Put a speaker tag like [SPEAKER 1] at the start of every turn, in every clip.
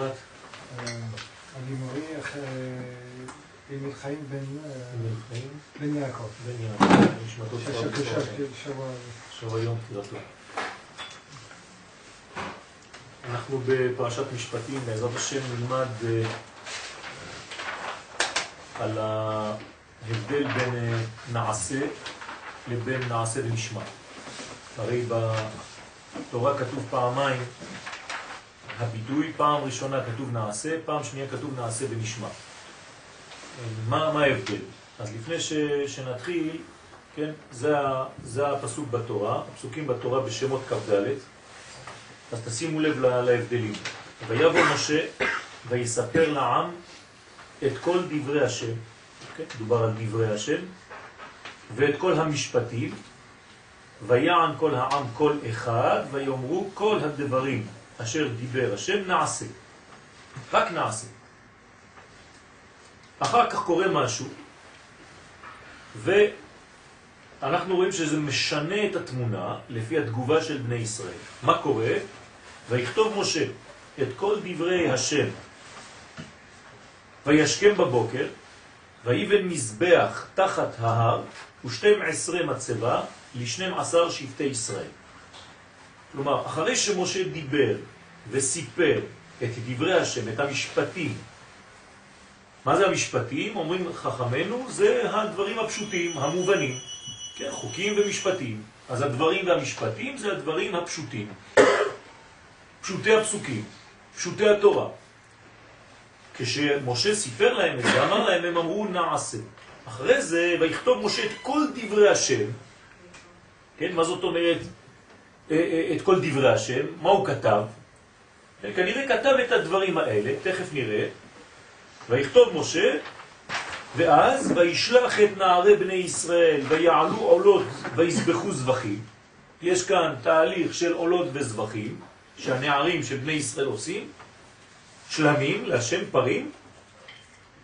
[SPEAKER 1] נשמת
[SPEAKER 2] אה, אני חיים בן אה,
[SPEAKER 1] אמיל חיים
[SPEAKER 2] בן יעקב.
[SPEAKER 1] בן יעקב, נשמתו.
[SPEAKER 2] שבוע
[SPEAKER 1] היום פטירתו. אנחנו בפרשת משפטים, בעזרת השם נלמד אה, על ההבדל בין אה, נעשה לבין נעשה ונשמע. הרי בתורה כתוב פעמיים הביטוי, פעם ראשונה כתוב נעשה, פעם שנייה כתוב נעשה ונשמע. מה, מה ההבדל? אז לפני ש, שנתחיל, כן, זה, זה הפסוק בתורה, הפסוקים בתורה בשמות כ"ד, אז תשימו לב לה- להבדלים. ויבוא משה ויספר לעם את כל דברי השם, כן, דובר על דברי השם, ואת כל המשפטים, ויען כל העם כל אחד, ויאמרו כל הדברים אשר דיבר השם נעשה, רק נעשה. אחר כך קורה משהו, ואנחנו רואים שזה משנה את התמונה לפי התגובה של בני ישראל. מה קורה? ויכתוב משה את כל דברי השם, וישכם בבוקר, ויבן מזבח תחת ההר, ושתים עשרה מצבה לשנים עשר שבטי ישראל. כלומר, אחרי שמשה דיבר וסיפר את דברי השם, את המשפטים, מה זה המשפטים? אומרים חכמינו, זה הדברים הפשוטים, המובנים, כן, חוקים ומשפטים. אז הדברים והמשפטים זה הדברים הפשוטים, פשוטי הפסוקים, פשוטי התורה. כשמשה סיפר להם את זה, אמר להם, הם אמרו נעשה. אחרי זה, ויכתוב משה את כל דברי השם, כן, מה זאת אומרת אה, אה, את כל דברי השם? מה הוא כתב? כנראה כתב את הדברים האלה, תכף נראה, ויכתוב משה, ואז וישלח את נערי בני ישראל, ויעלו עולות ויסבחו זבחים. יש כאן תהליך של עולות וזבחים, שהנערים של בני ישראל עושים, שלמים, להשם פרים,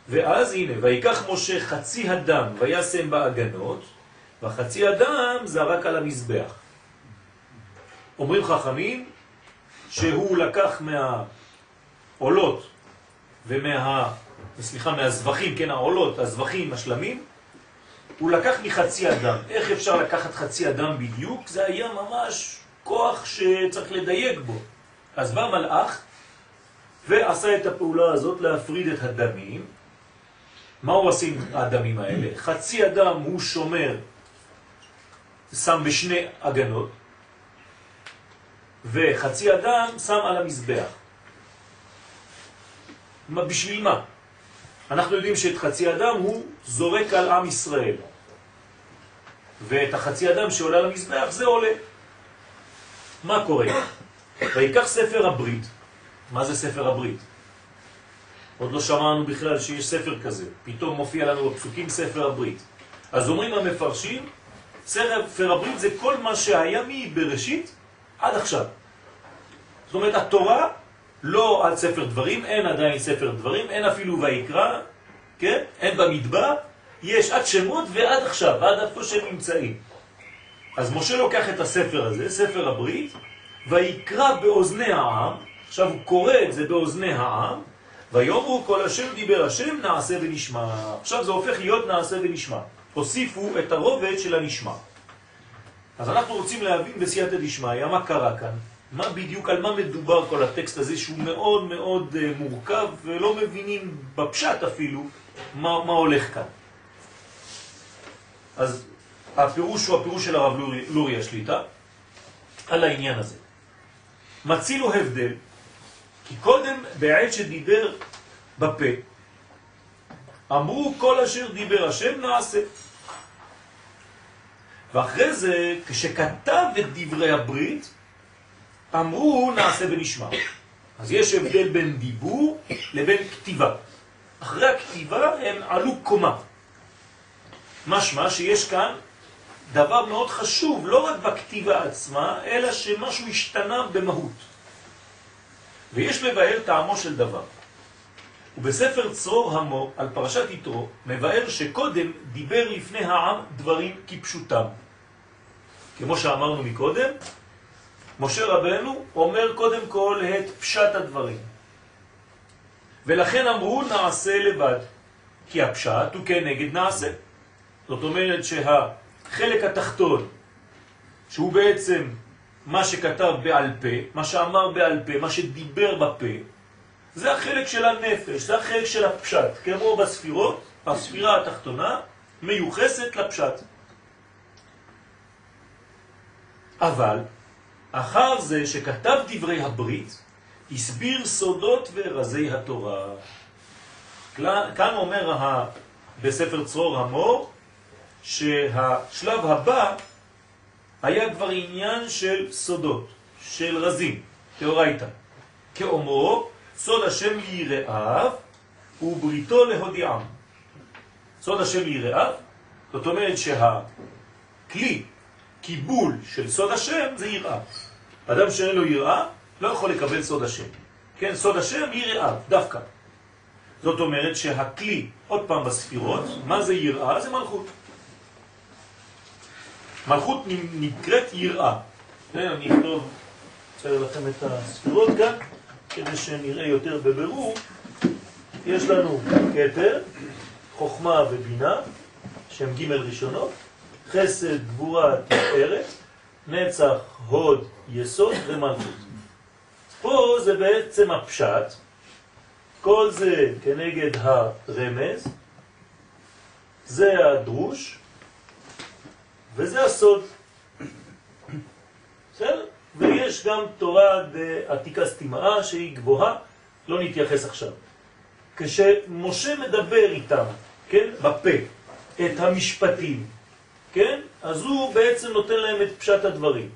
[SPEAKER 1] ואז הנה, ויקח משה חצי הדם וישם בהגנות, והחצי הדם זרק על המזבח. אומרים חכמים שהוא לקח מהעולות ומה... סליחה, מהזבחים, כן, העולות, הזבחים, השלמים, הוא לקח מחצי אדם. איך אפשר לקחת חצי אדם בדיוק? זה היה ממש כוח שצריך לדייק בו. אז בא מלאך ועשה את הפעולה הזאת להפריד את הדמים. מה הוא עושה עם האדמים האלה? חצי אדם הוא שומר, שם בשני הגנות, וחצי אדם שם על המזבח. בשביל מה? אנחנו יודעים שאת חצי אדם הוא זורק על עם ישראל. ואת החצי אדם שעולה למזבח זה עולה. מה קורה? ויקח ספר הברית. מה זה ספר הברית? עוד לא שמענו בכלל שיש ספר כזה. פתאום מופיע לנו בפסוקים ספר הברית. אז אומרים המפרשים, ספר הברית זה כל מה שהיה מבראשית עד עכשיו. זאת אומרת, התורה לא על ספר דברים, אין עדיין ספר דברים, אין אפילו ויקרא, כן? אין במדבר, יש עד שמות ועד עכשיו, עד איפה שהם נמצאים. אז משה לוקח את הספר הזה, ספר הברית, ויקרא באוזני העם, עכשיו הוא קורא את זה באוזני העם, ויאמרו כל השם דיבר השם נעשה ונשמע. עכשיו זה הופך להיות נעשה ונשמע. הוסיפו את הרובד של הנשמע. אז אנחנו רוצים להבין בסייעתא דשמיא מה קרה כאן. מה בדיוק, על מה מדובר כל הטקסט הזה שהוא מאוד מאוד uh, מורכב ולא מבינים בפשט אפילו מה, מה הולך כאן. אז הפירוש הוא הפירוש של הרב לורי, לורי השליטה על העניין הזה. מצילו הבדל, כי קודם בעת שדיבר בפה, אמרו כל אשר דיבר השם נעשה. ואחרי זה, כשכתב את דברי הברית, אמרו נעשה ונשמע. אז יש הבדל בין דיבור לבין כתיבה. אחרי הכתיבה הם עלו קומה. משמע שיש כאן דבר מאוד חשוב, לא רק בכתיבה עצמה, אלא שמשהו השתנה במהות. ויש לבאר טעמו של דבר. ובספר צרור המו על פרשת יתרו מבאר שקודם דיבר לפני העם דברים כפשוטם. כמו שאמרנו מקודם, משה רבנו אומר קודם כל את פשט הדברים. ולכן אמרו נעשה לבד, כי הפשט הוא כנגד נעשה. זאת אומרת שהחלק התחתון, שהוא בעצם מה שכתב בעל פה, מה שאמר בעל פה, מה שדיבר בפה, זה החלק של הנפש, זה החלק של הפשט. כמו בספירות, הספירה התחתונה מיוחסת לפשט. אבל אחר זה שכתב דברי הברית, הסביר סודות ורזי התורה. כאן אומר בספר צרור המור שהשלב הבא היה כבר עניין של סודות, של רזים, תאורייתא. כאומרו, סוד השם ליראיו ובריתו להודיעם. סוד השם ליראיו, זאת אומרת שהכלי, קיבול של סוד השם זה יראה. אדם שאין לו יראה לא יכול לקבל סוד השם. כן, סוד השם יראיו, דווקא. זאת אומרת שהכלי, עוד פעם בספירות, מה זה יראה? זה מלכות. מלכות נקראת יראה. אני אכתוב, אצייר לכם את הספירות כאן, כדי שנראה יותר בבירור. יש לנו כתר, חוכמה ובינה, שם ג' ראשונות, חסד, גבורה, תפארת, נצח, הוד, יסוד ומלכות. פה זה בעצם הפשט, כל זה כנגד הרמז, זה הדרוש, וזה הסוד. בסדר? ויש גם תורה בעתיקה סתימאה שהיא גבוהה, לא נתייחס עכשיו. כשמשה מדבר איתם, כן, בפה, את המשפטים, כן, אז הוא בעצם נותן להם את פשט הדברים.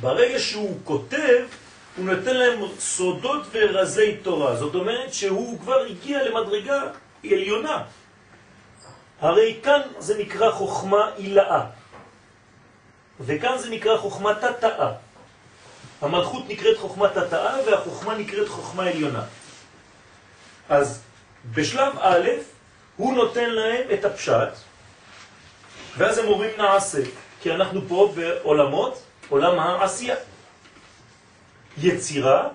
[SPEAKER 1] ברגע שהוא כותב, הוא נותן להם סודות ורזי תורה. זאת אומרת שהוא כבר הגיע למדרגה עליונה. הרי כאן זה נקרא חוכמה עילאה, וכאן זה נקרא חוכמה תתאה. המלכות נקראת חוכמה תתאה והחוכמה נקראת חוכמה עליונה. אז בשלב א' הוא נותן להם את הפשט, ואז הם אומרים נעשה, כי אנחנו פה בעולמות, עולם העשייה. יצירה,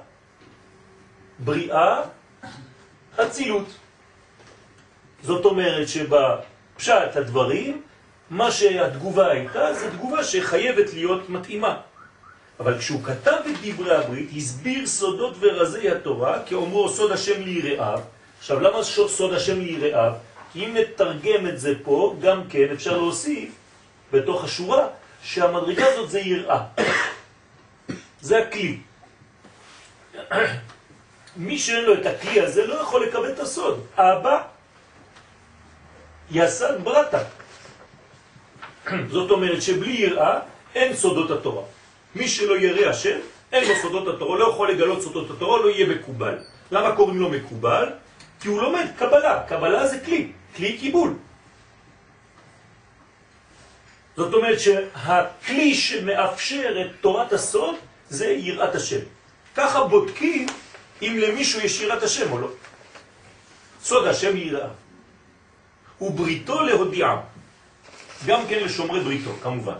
[SPEAKER 1] בריאה, אצילות. זאת אומרת שבפשט הדברים, מה שהתגובה הייתה, זו תגובה שחייבת להיות מתאימה. אבל כשהוא כתב את דברי הברית, הסביר סודות ורזי התורה, כאומרו סוד השם ליראיו. עכשיו, למה סוד השם ליראיו? אם נתרגם את זה פה, גם כן אפשר להוסיף בתוך השורה, שהמדרגה הזאת זה יראה. זה הכלי. מי שאין לו את הכלי הזה לא יכול לקבל את הסוד. אבא יסד ברטה. זאת אומרת שבלי יראה אין סודות התורה. מי שלא ירא השם, אין לו סודות התורה, לא יכול לגלות סודות התורה, לא יהיה מקובל. למה קוראים לו מקובל? כי הוא לומד קבלה. קבלה זה כלי, כלי קיבול. זאת אומרת שהכלי שמאפשר את תורת הסוד זה יראת השם. ככה בודקים אם למישהו יש יראת השם או לא. סוד השם יראה. ובריתו להודיעה. גם כן לשומרי בריתו, כמובן.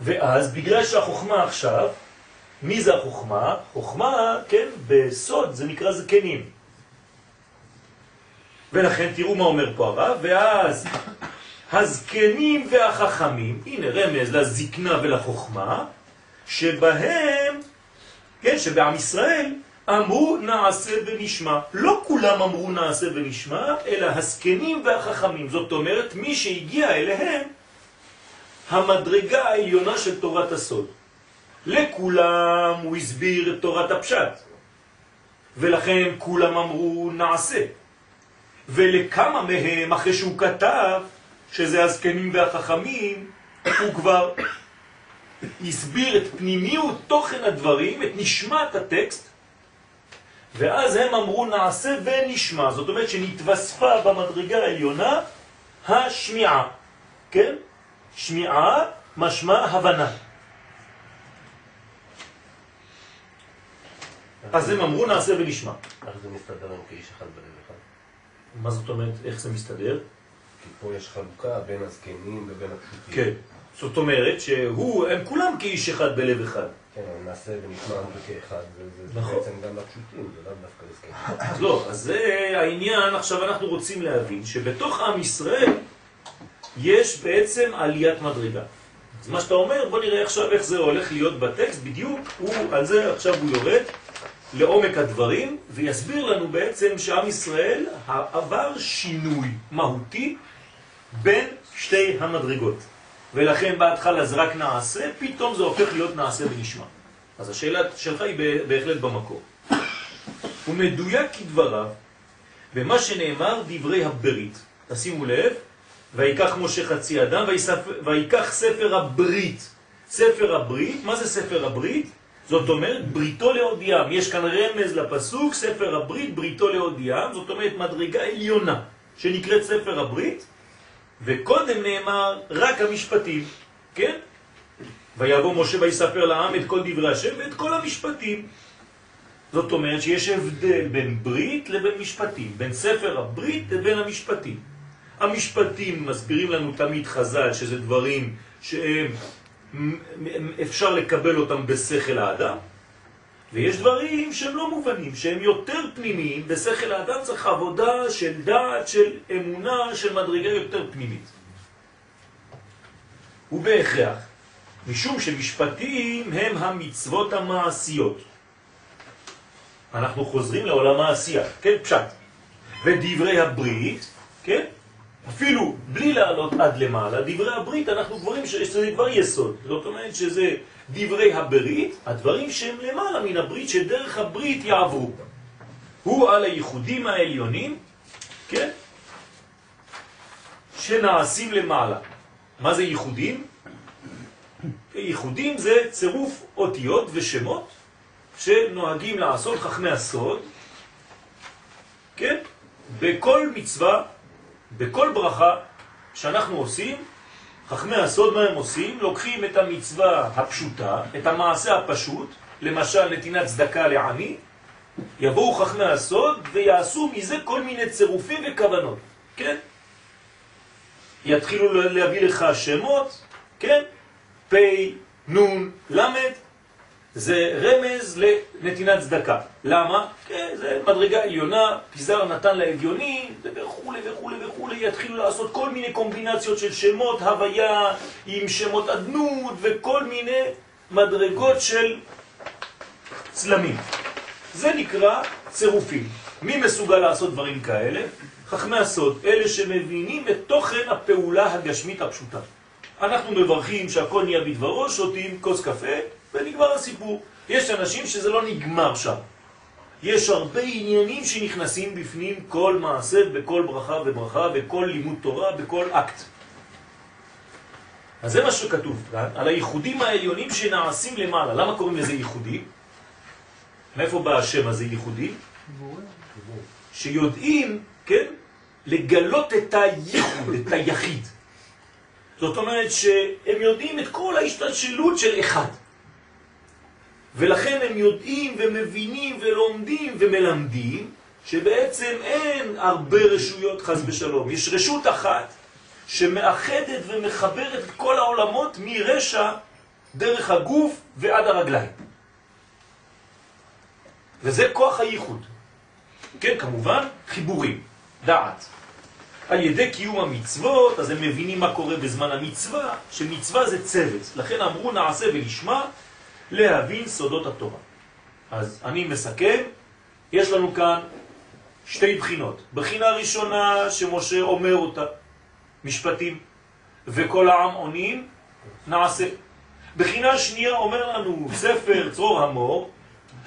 [SPEAKER 1] ואז בגלל שהחוכמה עכשיו, מי זה החוכמה? חוכמה, כן, בסוד זה נקרא זקנים. ולכן תראו מה אומר פה הרב, ואז הזקנים והחכמים, הנה רמז לזקנה ולחוכמה, שבהם, כן, שבעם ישראל אמרו נעשה ונשמע. לא כולם אמרו נעשה ונשמע, אלא הזקנים והחכמים. זאת אומרת, מי שהגיע אליהם, המדרגה העליונה של תורת הסוד. לכולם הוא הסביר את תורת הפשט, ולכן כולם אמרו נעשה. ולכמה מהם, אחרי שהוא כתב, שזה הזקנים והחכמים, הוא כבר הסביר את פנימיות תוכן הדברים, את נשמת הטקסט, ואז הם אמרו נעשה ונשמע, זאת אומרת שנתווספה במדרגה העליונה השמיעה, כן? שמיעה משמע הבנה. אז הם אמרו נעשה ונשמע.
[SPEAKER 3] איך זה מסתדר עם כאיש אחד בלב אחד?
[SPEAKER 1] מה זאת אומרת, איך זה מסתדר?
[SPEAKER 3] כי פה יש חלוקה בין הזקנים ובין הפשוטים.
[SPEAKER 1] כן. זאת אומרת שהוא, הם כולם כאיש אחד בלב אחד.
[SPEAKER 3] כן, אבל נעשה ונשמע כאחד, זה
[SPEAKER 1] נכון.
[SPEAKER 3] בעצם גם לפשוטים, זה לאו דווקא לזקנים.
[SPEAKER 1] אז לא, אז זה העניין, עכשיו אנחנו רוצים להבין שבתוך עם ישראל יש בעצם עליית מדרגה. אז מה שאתה אומר, בוא נראה עכשיו איך זה הולך להיות בטקסט, בדיוק, הוא, על זה עכשיו הוא יורד לעומק הדברים, ויסביר לנו בעצם שעם ישראל עבר שינוי מהותי בין שתי המדרגות. ולכן בהתחלה זה רק נעשה, פתאום זה הופך להיות נעשה ונשמע. אז השאלה שלך היא בהחלט במקור. הוא מדויק כדבריו במה שנאמר דברי הברית. תשימו לב, ויקח משה חצי אדם ויקח ספר הברית. ספר הברית, מה זה ספר הברית? זאת אומרת בריתו להודיעם. יש כאן רמז לפסוק, ספר הברית, בריתו להודיעם, זאת אומרת מדרגה עליונה שנקראת ספר הברית, וקודם נאמר רק המשפטים, כן? ויבוא משה ויספר לעם את כל דברי השם ואת כל המשפטים. זאת אומרת שיש הבדל בין ברית לבין משפטים, בין ספר הברית לבין המשפטים. המשפטים מסבירים לנו תמיד חז"ל שזה דברים שהם אפשר לקבל אותם בשכל האדם, ויש דברים שהם לא מובנים, שהם יותר פנימיים, בשכל האדם צריך עבודה של דעת, של אמונה, של מדרגה יותר פנימית. ובהכרח, משום שמשפטים הם המצוות המעשיות. אנחנו חוזרים לעולם העשייה, כן, פשט. ודברי הברית, כן, אפילו בלי לעלות עד למעלה, דברי הברית אנחנו גברים שזה כבר יסוד. זאת אומרת שזה דברי הברית, הדברים שהם למעלה מן הברית, שדרך הברית יעברו. הוא על הייחודים העליונים, כן, שנעשים למעלה. מה זה ייחודים? ייחודים זה צירוף אותיות ושמות שנוהגים לעשות חכמי הסוד, כן? בכל מצווה, בכל ברכה שאנחנו עושים, חכמי הסוד מה הם עושים? לוקחים את המצווה הפשוטה, את המעשה הפשוט, למשל נתינת צדקה לעני, יבואו חכמי הסוד ויעשו מזה כל מיני צירופים וכוונות, כן? יתחילו להביא לך שמות, כן? פ', נ', למד, זה רמז לנתינת צדקה. למה? כן, זה מדרגה עליונה, פיזר נתן לאביוני, וכו' וכו' וכו', יתחילו לעשות כל מיני קומבינציות של שמות הוויה עם שמות אדנות וכל מיני מדרגות של צלמים. זה נקרא צירופים. מי מסוגל לעשות דברים כאלה? חכמי הסוד, אלה שמבינים את תוכן הפעולה הגשמית הפשוטה. אנחנו מברכים שהכל נהיה בדברו, שותים כוס קפה ונגמר הסיפור. יש אנשים שזה לא נגמר שם. יש הרבה עניינים שנכנסים בפנים כל מעשה, בכל ברכה וברכה, בכל לימוד תורה, בכל אקט. אז זה מה שכתוב כאן, על הייחודים העליונים שנעשים למעלה. למה קוראים לזה ייחודים? מאיפה בא השם הזה ייחודי? שיודעים, כן, לגלות את הייחוד, את היחיד. זאת אומרת שהם יודעים את כל ההשתלשלות של אחד. ולכן הם יודעים ומבינים ולומדים ומלמדים שבעצם אין הרבה רשויות חס ושלום. יש רשות אחת שמאחדת ומחברת את כל העולמות מרשע דרך הגוף ועד הרגליים. וזה כוח הייחוד. כן, כמובן, חיבורים, דעת. על ידי קיום המצוות, אז הם מבינים מה קורה בזמן המצווה, שמצווה זה צוות. לכן אמרו נעשה ולשמה להבין סודות התורה. אז אני מסכם, יש לנו כאן שתי בחינות. בחינה ראשונה שמשה אומר אותה, משפטים, וכל העם עונים, נעשה. בחינה שנייה אומר לנו ספר צרור המור,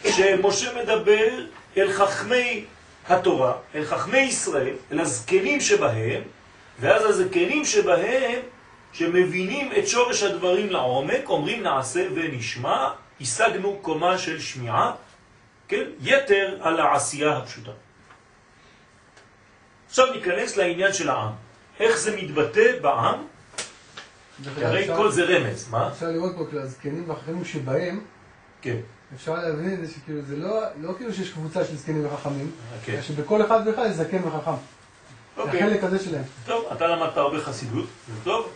[SPEAKER 1] שמשה מדבר אל חכמי התורה, אל חכמי ישראל, אל הזקנים שבהם, ואז הזקנים שבהם, שמבינים את שורש הדברים לעומק, אומרים נעשה ונשמע, השגנו קומה של שמיעה, כן? יתר על העשייה הפשוטה. עכשיו ניכנס לעניין של העם. איך זה מתבטא בעם? הרי כל זה רמז, מה?
[SPEAKER 4] אפשר לראות פה כאילו הזקנים והחכמים שבהם,
[SPEAKER 1] כן,
[SPEAKER 4] אפשר להבין את זה שכאילו זה לא, לא כאילו שיש קבוצה של זקנים וחכמים,
[SPEAKER 1] כן.
[SPEAKER 4] אלא שבכל אחד ואחד יש זקן וחכם. זה
[SPEAKER 1] אוקיי.
[SPEAKER 4] החלק הזה שלהם.
[SPEAKER 1] טוב, אתה למדת הרבה חסידות, זה טוב.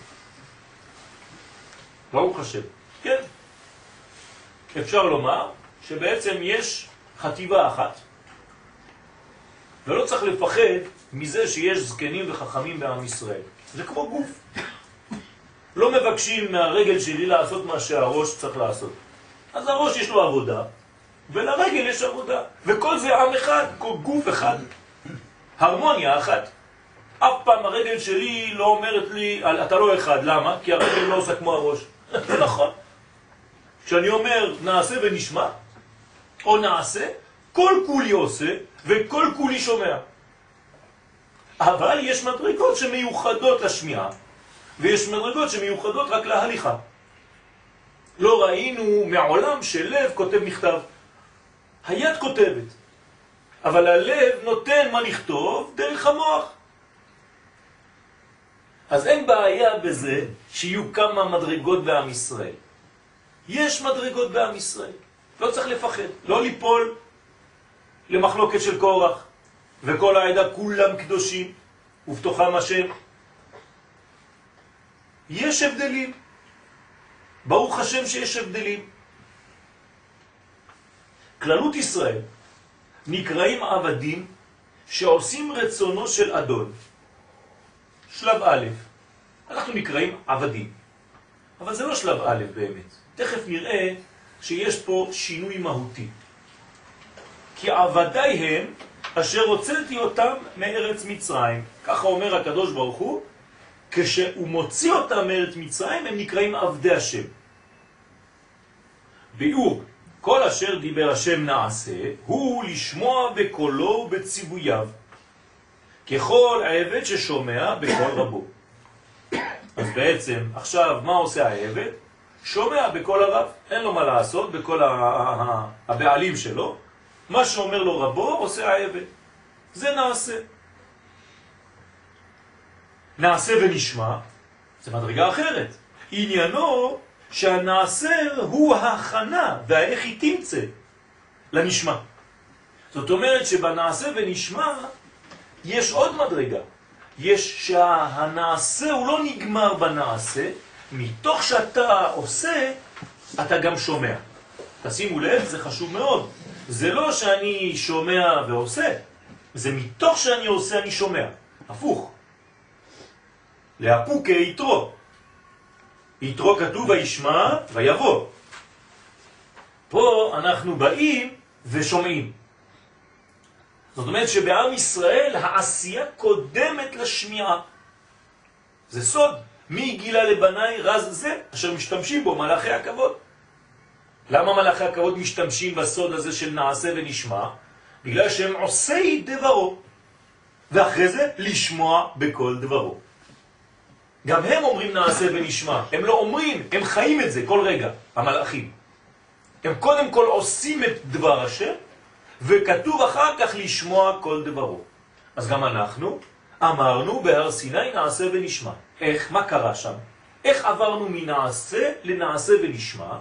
[SPEAKER 1] ברוך השם. כן. אפשר לומר שבעצם יש חטיבה אחת, ולא צריך לפחד מזה שיש זקנים וחכמים בעם ישראל. זה כמו גוף. לא מבקשים מהרגל שלי לעשות מה שהראש צריך לעשות. אז הראש יש לו עבודה, ולרגל יש עבודה. וכל זה עם אחד, כל גוף אחד, הרמוניה אחת. אף פעם הרגל שלי לא אומרת לי, אתה לא אחד, למה? כי הרגל לא עושה כמו הראש. זה נכון. כשאני אומר נעשה ונשמע, או נעשה, כל כולי עושה וכל כולי שומע. אבל יש מדרגות שמיוחדות לשמיעה, ויש מדרגות שמיוחדות רק להליכה. לא ראינו מעולם שלב כותב מכתב. היד כותבת, אבל הלב נותן מה לכתוב דרך המוח. אז אין בעיה בזה שיהיו כמה מדרגות בעם ישראל. יש מדרגות בעם ישראל, לא צריך לפחד, לא ליפול למחלוקת של קורח, וכל העדה כולם קדושים, ובתוכם השם. יש הבדלים, ברוך השם שיש הבדלים. כללות ישראל נקראים עבדים שעושים רצונו של אדון. שלב א', אנחנו נקראים עבדים, אבל זה לא שלב א' באמת. תכף נראה שיש פה שינוי מהותי. כי עבדי הם אשר הוצאתי אותם מארץ מצרים. ככה אומר הקדוש ברוך הוא, כשהוא מוציא אותם מארץ מצרים הם נקראים עבדי השם. ביאור, כל אשר דיבר השם נעשה, הוא לשמוע בקולו ובציווייו, ככל העבד ששומע בקול רבו. אז בעצם, עכשיו, מה עושה העבד? שומע בקול הרב, אין לו מה לעשות בקול הבעלים שלו, מה שאומר לו רבו עושה העבד. זה נעשה. נעשה ונשמע, זה מדרגה אחרת. עניינו שהנעשר הוא ההכנה והאיך היא תמצא לנשמע. זאת אומרת שבנעשה ונשמע יש עוד מדרגה. יש שהנעשה הוא לא נגמר בנעשה, מתוך שאתה עושה, אתה גם שומע. תשימו לב, זה חשוב מאוד. זה לא שאני שומע ועושה, זה מתוך שאני עושה אני שומע. הפוך. להפוק יתרו. יתרו כתוב וישמע ויבוא. פה אנחנו באים ושומעים. זאת אומרת שבעם ישראל העשייה קודמת לשמיעה. זה סוד. מי גילה לבניי רז זה, אשר משתמשים בו מלאכי הכבוד. למה מלאכי הכבוד משתמשים בסוד הזה של נעשה ונשמע? בגלל שהם עושי דברו, ואחרי זה לשמוע בכל דברו. גם הם אומרים נעשה ונשמע, הם לא אומרים, הם חיים את זה כל רגע, המלאכים. הם קודם כל עושים את דבר השם, וכתוב אחר כך לשמוע כל דברו. אז גם אנחנו אמרנו בהר סיני נעשה ונשמע. איך? מה קרה שם? איך עברנו מנעשה לנעשה ונשמע?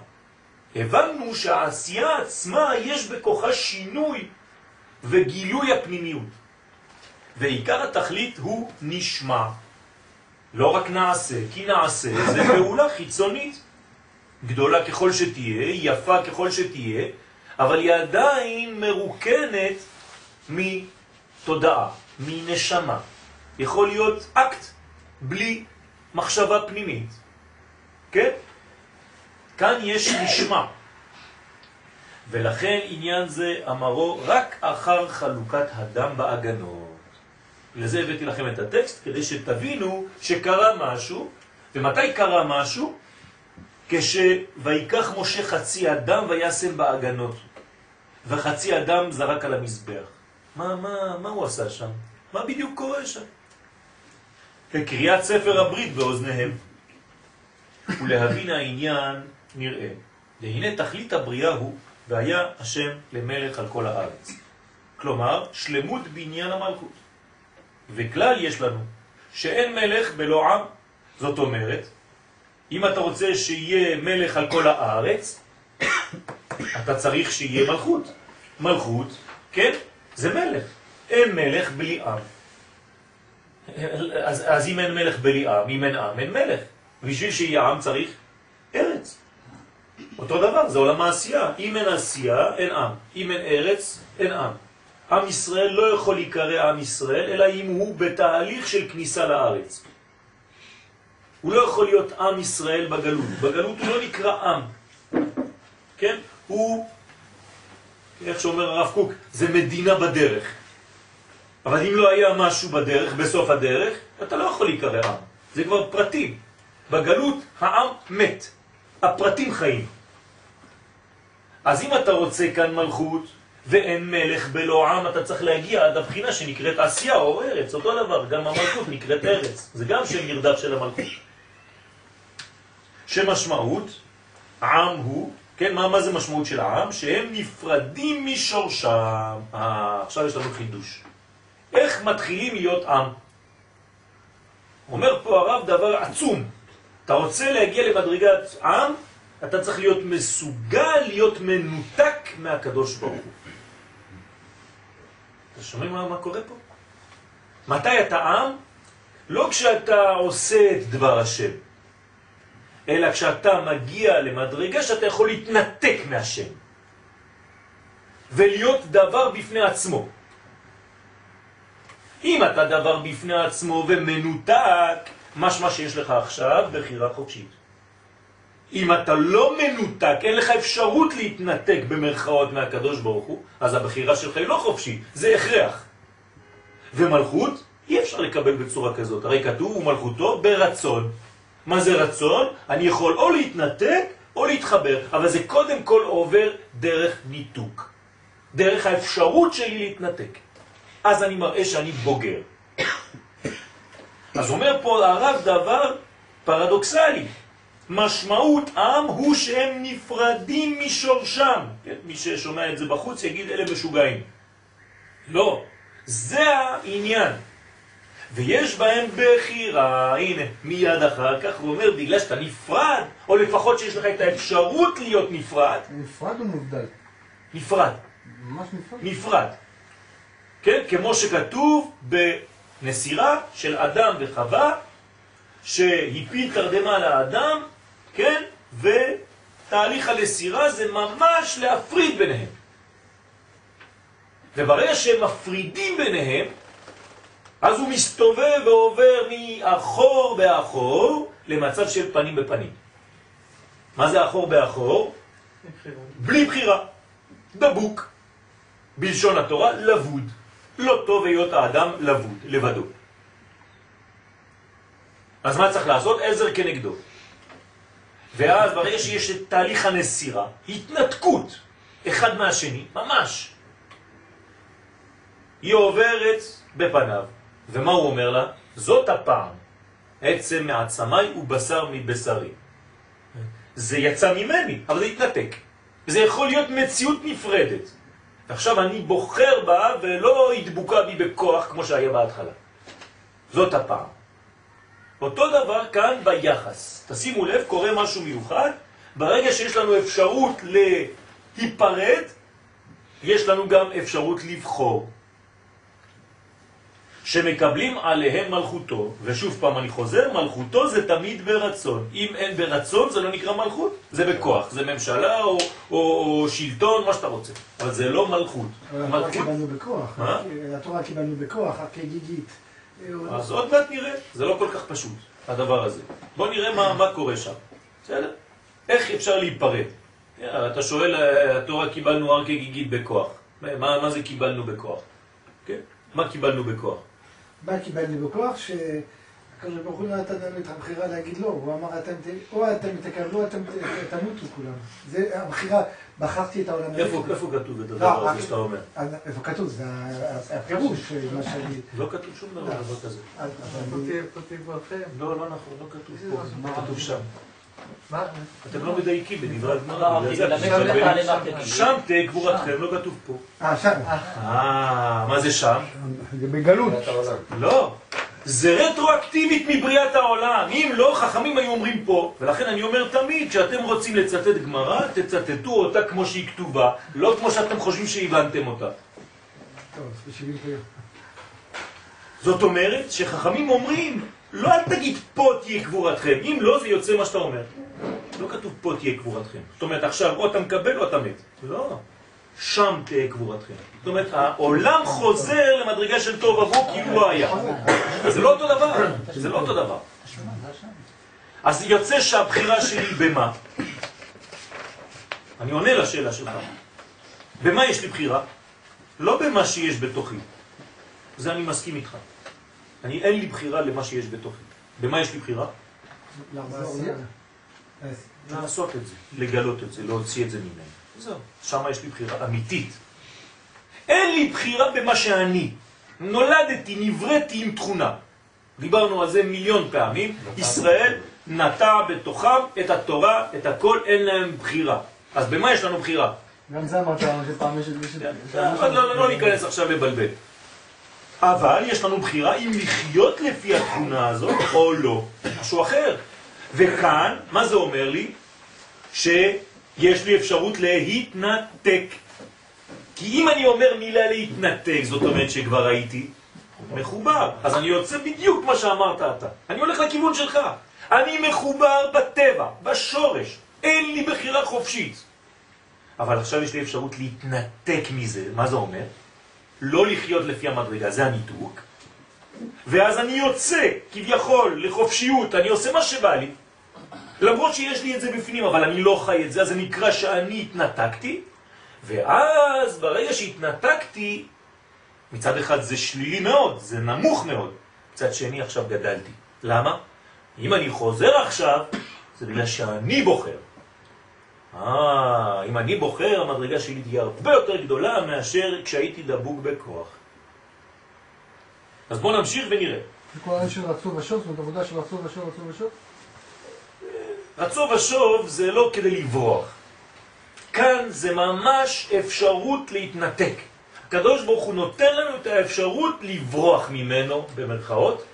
[SPEAKER 1] הבנו שהעשייה עצמה יש בכוחה שינוי וגילוי הפנימיות. ועיקר התכלית הוא נשמע. לא רק נעשה, כי נעשה זה פעולה חיצונית. גדולה ככל שתהיה, יפה ככל שתהיה, אבל היא עדיין מרוקנת מתודעה, מנשמה. יכול להיות אקט בלי מחשבה פנימית. כן? כאן יש נשמע. ולכן עניין זה אמרו רק אחר חלוקת הדם באגנות. לזה הבאתי לכם את הטקסט, כדי שתבינו שקרה משהו, ומתי קרה משהו? כשויקח משה חצי אדם וישם באגנות, וחצי אדם זרק על המזבח. מה, מה, מה הוא עשה שם? מה בדיוק קורה שם? כקריאת ספר הברית באוזניהם. ולהבין העניין נראה. והנה תכלית הבריאה הוא, והיה השם למלך על כל הארץ. כלומר, שלמות בניין המלכות. וכלל יש לנו, שאין מלך בלא עם. זאת אומרת, אם אתה רוצה שיהיה מלך על כל הארץ, אתה צריך שיהיה מלכות. מלכות, כן, זה מלך. אין מלך בלי עם. אז, אז אם אין מלך בלי עם, אם אין עם, אין מלך. בשביל שיהיה עם צריך ארץ. אותו דבר, זה עולם העשייה. אם אין עשייה, אין עם. אם אין ארץ, אין עם. עם ישראל לא יכול להיקרא עם ישראל, אלא אם הוא בתהליך של כניסה לארץ. הוא לא יכול להיות עם ישראל בגלות. בגלות הוא לא נקרא עם. כן? הוא, איך שאומר הרב קוק, זה מדינה בדרך. אבל אם לא היה משהו בדרך, בסוף הדרך, אתה לא יכול להיקרא עם. זה כבר פרטים. בגלות העם מת, הפרטים חיים. אז אם אתה רוצה כאן מלכות ואין מלך בלא עם, אתה צריך להגיע עד הבחינה שנקראת עשייה או ארץ, אותו דבר, גם המלכות נקראת ארץ, זה גם שם נרדף של המלכות. שמשמעות, עם הוא, כן, מה, מה זה משמעות של העם? שהם נפרדים משורשם. אה, עכשיו יש לנו חידוש. איך מתחילים להיות עם? אומר פה הרב דבר עצום. אתה רוצה להגיע למדרגת עם, אתה צריך להיות מסוגל להיות מנותק מהקדוש ברוך הוא. אתה שומעים מה, מה קורה פה? מתי אתה עם? לא כשאתה עושה את דבר השם, אלא כשאתה מגיע למדרגה שאתה יכול להתנתק מהשם ולהיות דבר בפני עצמו. אם אתה דבר בפני עצמו ומנותק, משמע שיש לך עכשיו בחירה חופשית. אם אתה לא מנותק, אין לך אפשרות להתנתק במרכאות מהקדוש ברוך הוא, אז הבחירה שלך היא לא חופשית, זה הכרח. ומלכות אי אפשר לקבל בצורה כזאת, הרי כתוב ומלכותו ברצון. מה זה רצון? אני יכול או להתנתק או להתחבר, אבל זה קודם כל עובר דרך ניתוק, דרך האפשרות שלי להתנתק. אז אני מראה שאני בוגר. אז אומר פה הרב דבר פרדוקסלי. משמעות עם הוא שהם נפרדים משורשם. כן? מי ששומע את זה בחוץ יגיד אלה משוגעים. לא, זה העניין. ויש בהם בחירה, הנה, מיד אחר כך הוא אומר, בגלל שאתה נפרד, או לפחות שיש לך את האפשרות להיות נפרד,
[SPEAKER 4] נפרד או מובדל?
[SPEAKER 1] נפרד,
[SPEAKER 4] ממש נפרד.
[SPEAKER 1] נפרד. כן? כמו שכתוב בנסירה של אדם וחווה, שהפיל תרדמה לאדם, כן? ותהליך הנסירה זה ממש להפריד ביניהם. וברגע שהם מפרידים ביניהם, אז הוא מסתובב ועובר מאחור באחור למצב של פנים בפנים. מה זה אחור באחור? בלי בחירה. דבוק. בלשון התורה, לבוד. לא טוב היות האדם לבוד, לבדו. אז מה צריך לעשות? עזר כנגדו. ואז ברגע שיש את תהליך הנסירה, התנתקות אחד מהשני, ממש. היא עוברת בפניו. ומה הוא אומר לה? זאת הפעם, עצם מעצמי ובשר מבשרי. זה יצא ממני, אבל זה התנתק. זה יכול להיות מציאות נפרדת. ועכשיו אני בוחר בה ולא התבוקה בי בכוח כמו שהיה בהתחלה. זאת הפעם. אותו דבר כאן ביחס. תשימו לב, קורה משהו מיוחד. ברגע שיש לנו אפשרות להיפרד, יש לנו גם אפשרות לבחור. שמקבלים עליהם מלכותו, ושוב פעם אני חוזר, מלכותו זה תמיד ברצון. אם אין ברצון זה לא נקרא מלכות, זה בכוח, זה ממשלה או, או, או שלטון, מה שאתה רוצה, אבל זה לא מלכות.
[SPEAKER 2] אבל התורה
[SPEAKER 1] מלכות,
[SPEAKER 2] קיבלנו בכוח. התורה קיבלנו בכוח, הכגיגית.
[SPEAKER 1] אז עוד מעט נראה, זה לא כל כך פשוט, הדבר הזה. בוא נראה מה, מה קורה שם, בסדר? איך אפשר להיפרד? אתה שואל, התורה קיבלנו הר כגיגית בכוח. מה, מה זה קיבלנו בכוח? כן? מה קיבלנו בכוח?
[SPEAKER 2] מה קיבלנו בכוח? שהקדוש ברוך הוא לא נתן לנו את הבחירה להגיד לא, הוא אמר אתם, או אתם תקבלו אתם תמותו כולם. זה הבחירה, בחרתי את העולם הזה.
[SPEAKER 1] איפה, איפה כתוב את
[SPEAKER 2] לא,
[SPEAKER 1] הדבר הזה
[SPEAKER 2] רק-
[SPEAKER 1] שאתה אומר?
[SPEAKER 2] איפה כתוב? זה הפירוש, מה שאני...
[SPEAKER 1] לא כתוב שום דבר כזה.
[SPEAKER 4] תברכם.
[SPEAKER 1] לא, לא נכון, לא כתוב פה.
[SPEAKER 4] מה
[SPEAKER 1] כתוב שם?
[SPEAKER 4] מה?
[SPEAKER 1] אתם לא מדייקים בדברי
[SPEAKER 5] לא,
[SPEAKER 1] הגמרא.
[SPEAKER 5] תגיד.
[SPEAKER 1] שם תהיה גבורתכם, לא כתוב פה.
[SPEAKER 2] אה, שם.
[SPEAKER 1] אה, מה זה שם?
[SPEAKER 2] זה בגלות.
[SPEAKER 1] לא. זה רטרואקטיבית מבריאת העולם. אם לא, חכמים היו אומרים פה. ולכן אני אומר תמיד, כשאתם רוצים לצטט גמרא, תצטטו אותה כמו שהיא כתובה, לא כמו שאתם חושבים שהבנתם אותה. זאת אומרת שחכמים אומרים, לא אל תגיד פה תהיה גבורתכם, אם לא זה יוצא מה שאתה אומר. לא כתוב פה תהיה קבורתכם. זאת אומרת, עכשיו או אתה מקבל או אתה מת. לא. שם תהיה קבורתכם. זאת אומרת, העולם חוזר למדרגה של טוב עבור כאילו לא היה. זה לא אותו דבר. זה לא אותו דבר. אז יוצא שהבחירה שלי במה? אני עונה לשאלה שלך. במה יש לי בחירה? לא במה שיש בתוכי. זה אני מסכים איתך. אני, אין לי בחירה למה שיש בתוכי. במה יש לי בחירה? לעשות את זה, לגלות את זה, להוציא את זה ממני. זהו, שם יש לי בחירה אמיתית. אין לי בחירה במה שאני. נולדתי, נבראתי עם תכונה. דיברנו על זה מיליון פעמים. ישראל נטע בתוכם את התורה, את הכל, אין להם בחירה. אז במה יש לנו בחירה?
[SPEAKER 4] גם זה אמרת לנו שפעם יש... יש-
[SPEAKER 1] לא, לא, לא ניכנס עכשיו לבלבל. אבל יש לנו בחירה אם לחיות לפי התכונה הזאת או לא. משהו אחר. וכאן, מה זה אומר לי? שיש לי אפשרות להתנתק. כי אם אני אומר מילה להתנתק, זאת אומרת שכבר הייתי מחובר. אז אני יוצא בדיוק מה שאמרת אתה. אני הולך לכיוון שלך. אני מחובר בטבע, בשורש. אין לי בחירה חופשית. אבל עכשיו יש לי אפשרות להתנתק מזה. מה זה אומר? לא לחיות לפי המדרגה, זה הניתוק. ואז אני יוצא, כביכול, לחופשיות, אני עושה מה שבא לי. למרות שיש לי את זה בפנים, אבל אני לא חי את זה, אז זה נקרא שאני התנתקתי. ואז ברגע שהתנתקתי, מצד אחד זה שלילי מאוד, זה נמוך מאוד. מצד שני עכשיו גדלתי. למה? אם אני חוזר עכשיו, זה בגלל שאני בוחר. אה, אם אני בוחר, המדרגה שלי תהיה הרבה יותר גדולה מאשר כשהייתי דבוק בכוח. אז בואו נמשיך ונראה.
[SPEAKER 4] זה כל העניין של רצו ושוב, זאת עבודה של רצו ושוב, רצו ושוב.
[SPEAKER 1] רצו ושוב זה לא כדי לברוח. כאן זה ממש אפשרות להתנתק. הקדוש ברוך הוא נותן לנו את האפשרות לברוח ממנו, במרכאות,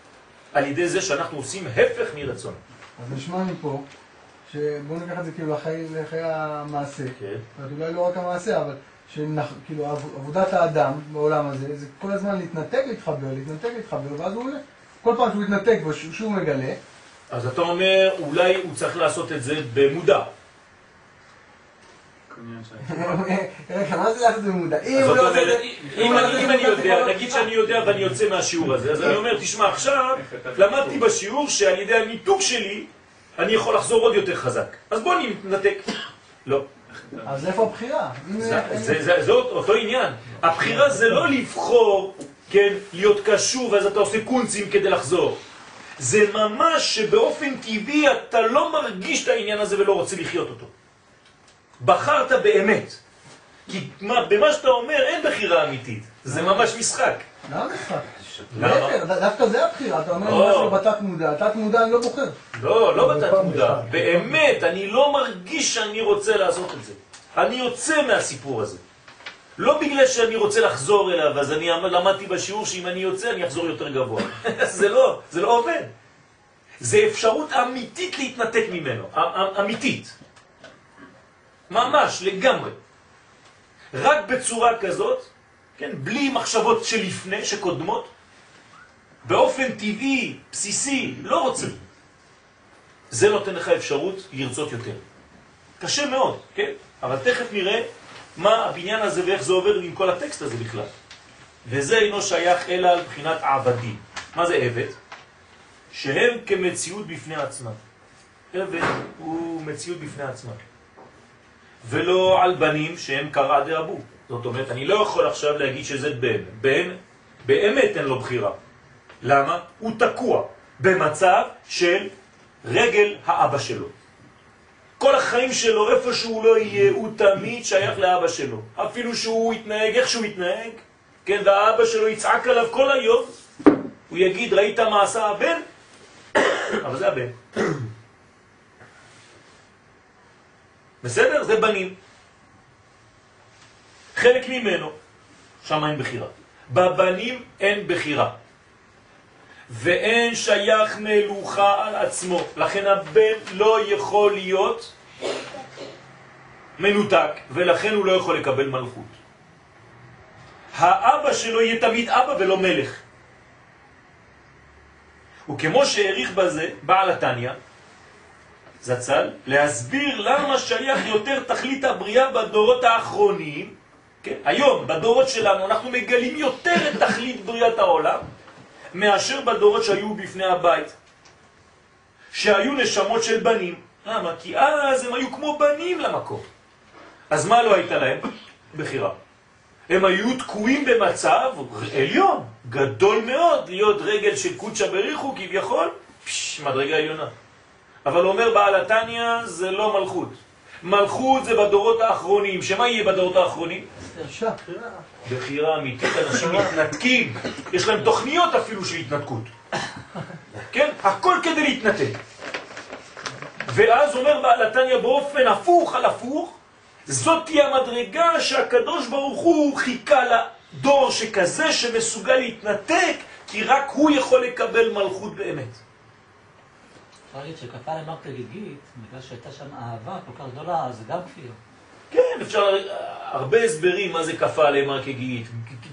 [SPEAKER 1] על ידי זה שאנחנו עושים הפך מרצון.
[SPEAKER 4] אז נשמע מפה, שבואו ניקח את זה כאילו לחיי, לחיי המעשה.
[SPEAKER 1] כן.
[SPEAKER 4] אומרת, אולי לא רק המעשה, אבל שכאילו עבודת האדם בעולם הזה, זה כל הזמן להתנתק, להתחבר, להתנתק, להתחבר, ואז הוא עולה. כל פעם שהוא מתנתק ושהוא מגלה,
[SPEAKER 1] אז אתה אומר, אולי הוא צריך לעשות את זה במודע.
[SPEAKER 4] רגע, מה זה לעשות במודע? אם
[SPEAKER 1] זאת
[SPEAKER 4] הוא עושה את
[SPEAKER 1] אומרת,
[SPEAKER 4] זה...
[SPEAKER 1] אם
[SPEAKER 4] הוא
[SPEAKER 1] אני- יודע, נגיד שאני יודע ואני יוצא מהשיעור הזה, אז אני אומר, תשמע, עכשיו למדתי בשיעור שעל ידי הניתוק שלי אני יכול לחזור עוד יותר חזק. אז בוא נתנתק. לא.
[SPEAKER 4] אז איפה הבחירה?
[SPEAKER 1] זה- אותו עניין. הבחירה זה לא לבחור, כן, להיות קשור ואז אתה עושה קונצים כדי לחזור. זה ממש שבאופן טבעי אתה לא מרגיש את העניין הזה ולא רוצה לחיות אותו. בחרת באמת. כי מה, במה שאתה אומר אין בחירה אמיתית. זה ממש משחק.
[SPEAKER 4] למה משחק? להפך, דווקא זה הבחירה, אתה אומר
[SPEAKER 1] לא.
[SPEAKER 4] משהו בתת מודע, תת מודע אני לא בוחר.
[SPEAKER 1] לא, לא
[SPEAKER 2] אבל
[SPEAKER 1] בתת מודע. באמת, אני לא מרגיש שאני רוצה לעשות את זה. אני יוצא מהסיפור הזה. לא בגלל שאני רוצה לחזור אליו, אז אני אמ- למדתי בשיעור שאם אני יוצא אני אחזור יותר גבוה. זה לא, זה לא עובד. זה אפשרות אמיתית להתנתק ממנו, א- א- אמיתית. ממש, לגמרי. רק בצורה כזאת, כן, בלי מחשבות שלפני, שקודמות, באופן טבעי, בסיסי, לא רוצה. זה נותן לך אפשרות לרצות יותר. קשה מאוד, כן? אבל תכף נראה מה הבניין הזה ואיך זה עובר עם כל הטקסט הזה בכלל. וזה אינו שייך אלא על בחינת עבדים. מה זה עבד? שהם כמציאות בפני עצמם. עבד הוא מציאות בפני עצמם. ולא על בנים שהם קרע דאבו. זאת אומרת, אני לא יכול עכשיו להגיד שזה בן. בן, באמת אין לו בחירה. למה? הוא תקוע במצב של רגל האבא שלו. כל החיים שלו, איפה שהוא לא יהיה, הוא תמיד שייך לאבא שלו. אפילו שהוא יתנהג איך שהוא יתנהג, כן, והאבא שלו יצעק עליו כל היום, הוא יגיד, ראית מה עשה הבן? אבל זה הבן. בסדר? זה בנים. חלק ממנו, אין בחירה. בבנים אין בחירה. ואין שייך מלוכה על עצמו. לכן הבן לא יכול להיות מנותק, ולכן הוא לא יכול לקבל מלכות. האבא שלו יהיה תמיד אבא ולא מלך. וכמו שהעריך בזה בעל התניא, זצ"ל, להסביר למה שייך יותר תכלית הבריאה בדורות האחרונים, כן? היום, בדורות שלנו, אנחנו מגלים יותר את תכלית בריאת העולם, מאשר בדורות שהיו בפני הבית, שהיו נשמות של בנים. למה? כי אז הם היו כמו בנים למקום. אז מה לא הייתה להם? בחירה. הם היו תקועים במצב עליון, גדול מאוד, להיות רגל של קודשא בריחו כביכול, פש, מדרגה עליונה. אבל אומר בעל התניא זה לא מלכות. מלכות זה בדורות האחרונים, שמה יהיה בדורות האחרונים? בחירה אמיתית, אנשים מתנתקים, יש להם תוכניות אפילו של התנתקות. כן? הכל כדי להתנתק. ואז אומר בעל התניא באופן הפוך על הפוך, זאת תהיה המדרגה שהקדוש ברוך הוא חיכה לדור שכזה שמסוגל להתנתק, כי רק הוא יכול לקבל מלכות באמת.
[SPEAKER 5] אפשר להגיד שכפה למרתה גיגית, בגלל שהייתה שם אהבה כל כך גדולה, זה גם כפיר.
[SPEAKER 1] כן, אפשר הרבה הסברים מה זה כפה עליהם כגיגית,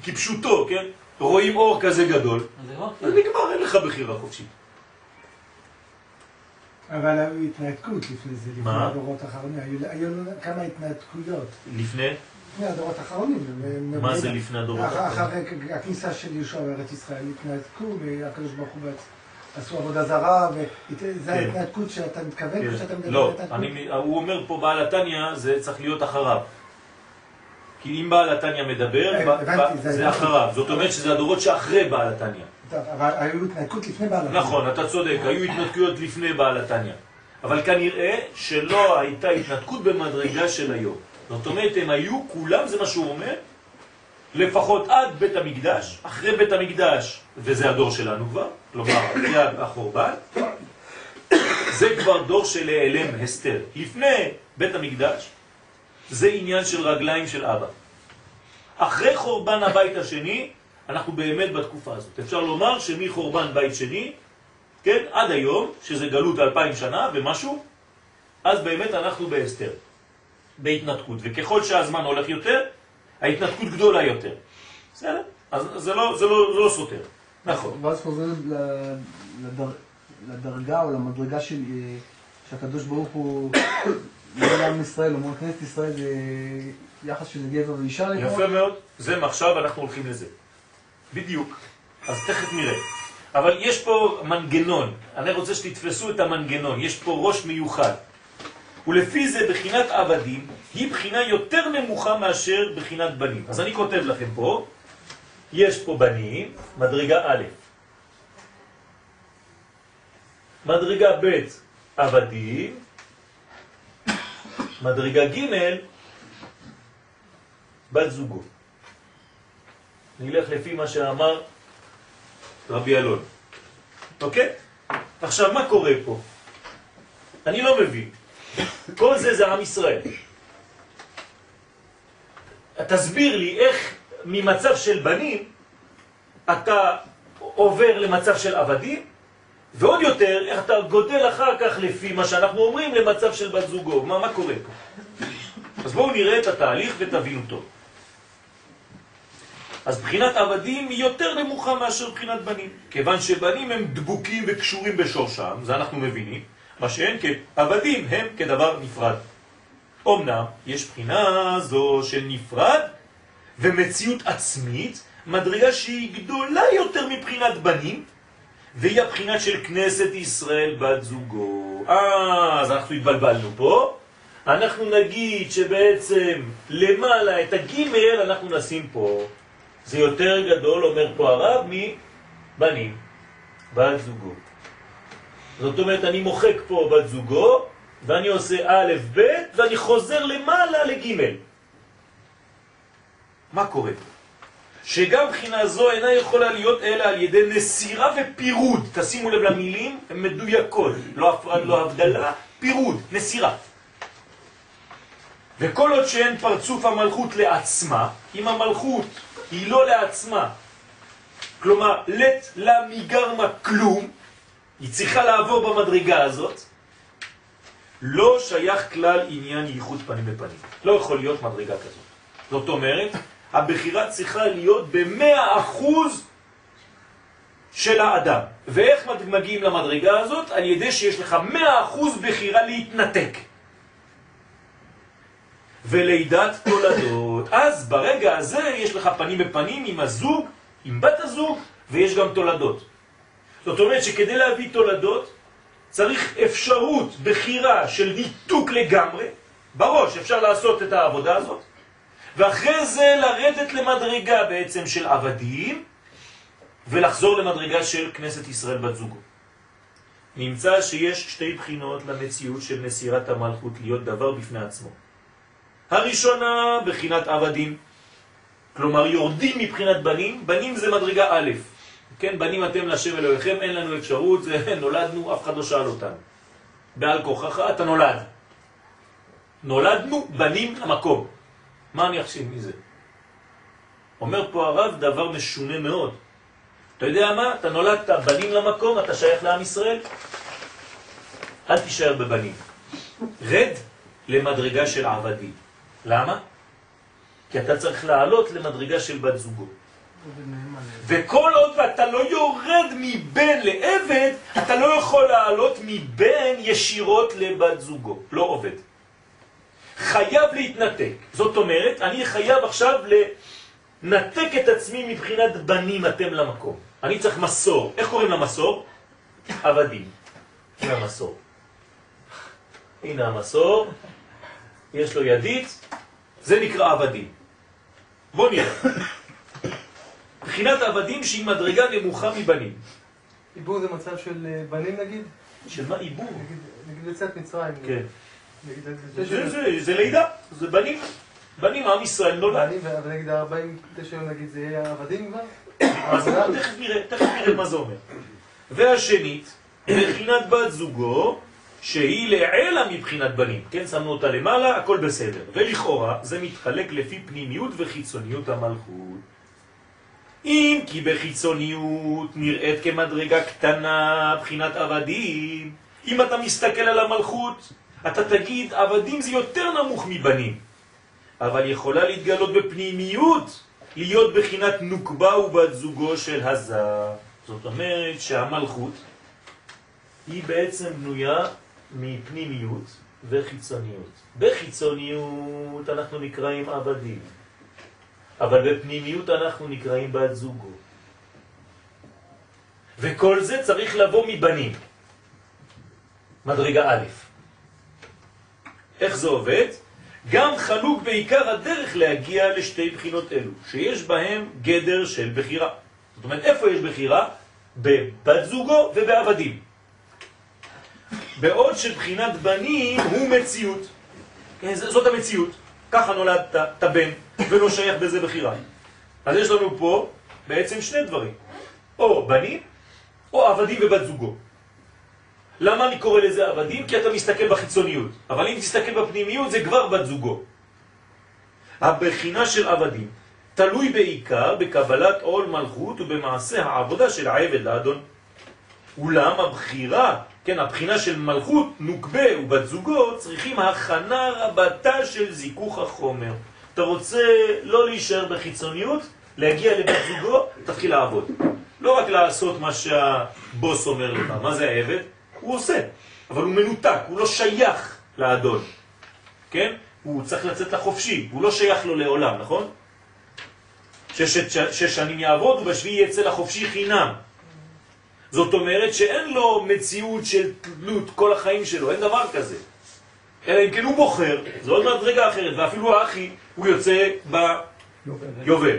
[SPEAKER 1] כפשוטו, כן? רואים אור כזה גדול,
[SPEAKER 5] אז זה כפיר.
[SPEAKER 1] נגמר, אין לך בחירה חופשית.
[SPEAKER 2] אבל ההתנתקות לפני זה, לפני
[SPEAKER 1] מה?
[SPEAKER 2] הדורות האחרונים, היו- היו לנו כמה התנתקויות.
[SPEAKER 1] לפני?
[SPEAKER 2] לפני הדורות האחרונים.
[SPEAKER 1] מה זה לפני הדורות
[SPEAKER 2] אח-
[SPEAKER 1] האחרונים?
[SPEAKER 2] אחרי הכניסה של יהושע בארץ ישראל, התנתקו, והקדוש ברוך הוא בעצם עשו עבודה זרה, וזה ההתנתקות שאתה מתכוון, או שאתה מדבר
[SPEAKER 1] לא,
[SPEAKER 2] על ההתנתקות?
[SPEAKER 1] אני- הוא אומר פה בעל התניא, זה צריך להיות אחריו. כי אם בעל התניא מדבר, ב-
[SPEAKER 2] זה-
[SPEAKER 1] אחריו. זאת אומרת שזה הדורות שאחרי בעל התניא.
[SPEAKER 2] אבל היו התנתקות לפני בעל התניא.
[SPEAKER 1] נכון, אתה צודק, היו התנתקויות לפני בעל התניא. אבל כנראה שלא הייתה התנתקות במדרגה של היום. זאת אומרת, הם היו, כולם, זה מה שהוא אומר, לפחות עד בית המקדש, אחרי בית המקדש, וזה הדור שלנו כבר, כלומר, אחרי החורבן, זה כבר דור של העלם הסתר. לפני בית המקדש, זה עניין של רגליים של אבא. אחרי חורבן הבית השני, אנחנו באמת בתקופה הזאת. אפשר לומר שמחורבן בית שני, כן, עד היום, שזה גלות אלפיים שנה ומשהו, אז באמת אנחנו בהסתר, בהתנתקות. וככל שהזמן הולך יותר, ההתנתקות גדולה יותר. בסדר? אז זה לא, זה לא, זה לא סותר. נכון.
[SPEAKER 4] ואז חוזרים לדרגה או למדרגה של אה, שהקדוש ברוך הוא לא לעם ישראל, אומרים כנסת ישראל זה יחס של גבר ואישה לכאורה.
[SPEAKER 1] יפה מאוד. זה מעכשיו אנחנו הולכים לזה. בדיוק. אז תכף נראה. אבל יש פה מנגנון. אני רוצה שתתפסו את המנגנון. יש פה ראש מיוחד. ולפי זה בחינת עבדים היא בחינה יותר נמוכה מאשר בחינת בנים. אז אני כותב לכם פה, יש פה בנים, מדרגה א', מדרגה ב', עבדים, מדרגה ג', בת זוגו. נלך לפי מה שאמר רבי אלון. אוקיי? עכשיו, מה קורה פה? אני לא מבין. כל זה זה עם ישראל. תסביר לי איך ממצב של בנים אתה עובר למצב של עבדים, ועוד יותר, איך אתה גודל אחר כך לפי מה שאנחנו אומרים למצב של בת זוגו. מה, מה קורה פה? אז בואו נראה את התהליך ותבינו טוב. אז בחינת עבדים היא יותר נמוכה מאשר בחינת בנים. כיוון שבנים הם דבוקים וקשורים בשורשם, זה אנחנו מבינים, מה שאין כן, עבדים הם כדבר נפרד. אמנם יש בחינה זו של נפרד ומציאות עצמית, מדרגה שהיא גדולה יותר מבחינת בנים, והיא הבחינה של כנסת ישראל בת זוגו. אה, אז אנחנו התבלבלנו פה. אנחנו נגיד שבעצם למעלה את הגימל אנחנו נשים פה. זה יותר גדול, אומר פה הרב, מבנים, בת זוגו. זאת אומרת, אני מוחק פה בת זוגו, ואני עושה א', ב', ואני חוזר למעלה לג'. מה קורה? שגם בחינה זו אינה יכולה להיות אלא על ידי נסירה ופירוד. תשימו לב למילים, הן מדויקות. לא הפרד, לא הבדלה, פירוד, נסירה. וכל עוד שאין פרצוף המלכות לעצמה, אם המלכות היא לא לעצמה, כלומר, לת לה מגרמה כלום, היא צריכה לעבור במדרגה הזאת, לא שייך כלל עניין ייחוד פנים בפנים. לא יכול להיות מדרגה כזאת. זאת אומרת, הבחירה צריכה להיות במאה אחוז של האדם. ואיך מגיעים למדרגה הזאת? על ידי שיש לך 100% בחירה להתנתק. ולידת תולדות. אז ברגע הזה יש לך פנים בפנים עם הזוג, עם בת הזוג, ויש גם תולדות. זאת אומרת שכדי להביא תולדות צריך אפשרות, בחירה של ניתוק לגמרי, בראש אפשר לעשות את העבודה הזאת, ואחרי זה לרדת למדרגה בעצם של עבדים, ולחזור למדרגה של כנסת ישראל בת זוגו. נמצא שיש שתי בחינות למציאות של מסירת המלכות להיות דבר בפני עצמו. הראשונה בחינת עבדים, כלומר יורדים מבחינת בנים, בנים זה מדרגה א', כן, בנים אתם לשם אלוהיכם, אין לנו אפשרות, זה נולדנו, אף אחד לא שאל אותנו. בעל כוחך אתה נולד. נולדנו בנים למקום. מה אני אחשיב מזה? אומר פה הרב דבר משונה מאוד. אתה יודע מה? אתה נולדת בנים למקום, אתה שייך לעם ישראל? אל תישאר בבנים. רד למדרגה של עבדים. למה? כי אתה צריך לעלות למדרגה של בת זוגו. וכל עוד אתה לא יורד מבן לעבד, אתה לא יכול לעלות מבן ישירות לבת זוגו. לא עובד. חייב להתנתק. זאת אומרת, אני חייב עכשיו לנתק את עצמי מבחינת בנים אתם למקום. אני צריך מסור. איך קוראים למסור? עבדים. הנה המסור. הנה המסור. יש לו ידית, זה נקרא עבדים. בוא נראה. מבחינת עבדים שהיא מדרגה נמוכה מבנים.
[SPEAKER 4] עיבור זה מצב של אה, בנים נגיד?
[SPEAKER 1] של מה עיבור?
[SPEAKER 4] נגיד- נגיד יציאת מצרים.
[SPEAKER 1] כן. זה- לידה, זה בנים. בנים, עם ישראל נולד.
[SPEAKER 4] בנים, אבל נגיד ה-49 יום נגיד זה יהיה עבדים כבר?
[SPEAKER 1] אז תכף נראה, תכף נראה מה זה אומר. והשנית, מבחינת בת זוגו, שהיא לעלה מבחינת בנים, כן, שמנו אותה למעלה, הכל בסדר. ולכאורה זה מתחלק לפי פנימיות וחיצוניות המלכות. אם כי בחיצוניות נראית כמדרגה קטנה, בחינת עבדים, אם אתה מסתכל על המלכות, אתה תגיד, עבדים זה יותר נמוך מבנים. אבל יכולה להתגלות בפנימיות, להיות בחינת נוקבה ובת זוגו של הזר. זאת אומרת שהמלכות היא בעצם בנויה מפנימיות וחיצוניות. בחיצוניות אנחנו נקראים עבדים, אבל בפנימיות אנחנו נקראים בת זוגו. וכל זה צריך לבוא מבנים. מדרגה א'. איך זה עובד? גם חלוק בעיקר הדרך להגיע לשתי בחינות אלו, שיש בהם גדר של בחירה. זאת אומרת, איפה יש בחירה? בבת זוגו ובעבדים. בעוד שבחינת בנים הוא מציאות. כן, זאת המציאות. ככה נולדת, אתה בן, ולא שייך בזה בחירה. אז יש לנו פה בעצם שני דברים. או בנים, או עבדים ובת זוגו. למה אני קורא לזה עבדים? כי אתה מסתכל בחיצוניות. אבל אם תסתכל בפנימיות זה כבר בת זוגו. הבחינה של עבדים תלוי בעיקר בקבלת עול מלכות ובמעשה העבודה של העבד לאדון. אולם הבחירה, כן, הבחינה של מלכות, נוקבה ובת זוגו צריכים הכנה רבתה של זיכוך החומר. אתה רוצה לא להישאר בחיצוניות, להגיע לבת זוגו, תתחיל לעבוד. לא רק לעשות מה שהבוס אומר לך, מה זה העבד? הוא עושה, אבל הוא מנותק, הוא לא שייך לאדון, כן? הוא צריך לצאת לחופשי, הוא לא שייך לו לעולם, נכון? שש, שש שנים יעבוד ובשביעי יצא לחופשי חינם. זאת אומרת שאין לו מציאות של תלות כל החיים שלו, אין דבר כזה. אלא אם כן הוא בוחר, זה עוד מדרגה אחרת, ואפילו האחי הוא יוצא ביובל.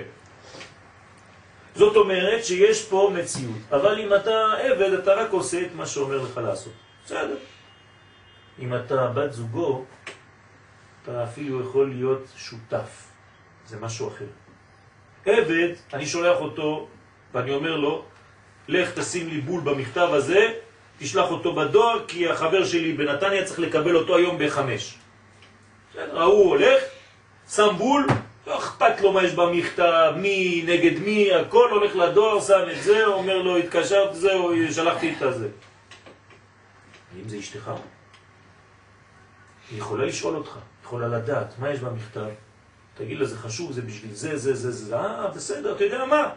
[SPEAKER 1] זאת אומרת שיש פה מציאות, אבל אם אתה עבד, אתה רק עושה את מה שאומר לך לעשות. בסדר. אם אתה בת זוגו, אתה אפילו יכול להיות שותף. זה משהו אחר. עבד, אני שולח אותו, ואני אומר לו, לך תשים לי בול במכתב הזה, תשלח אותו בדואר, כי החבר שלי בנתניה צריך לקבל אותו היום בחמש. בסדר, ההוא הולך, שם בול, לא אכפת לו מה יש במכתב, מי נגד מי, הכל הולך לדואר, שם את זה, אומר לו, התקשרת, זהו, שלחתי את הזה. אם זה אשתך, היא יכולה לשאול אותך, יכולה לדעת, מה יש במכתב? תגיד לה, זה חשוב, זה בשביל זה, זה, זה, זה, אה, בסדר, אתה יודע מה?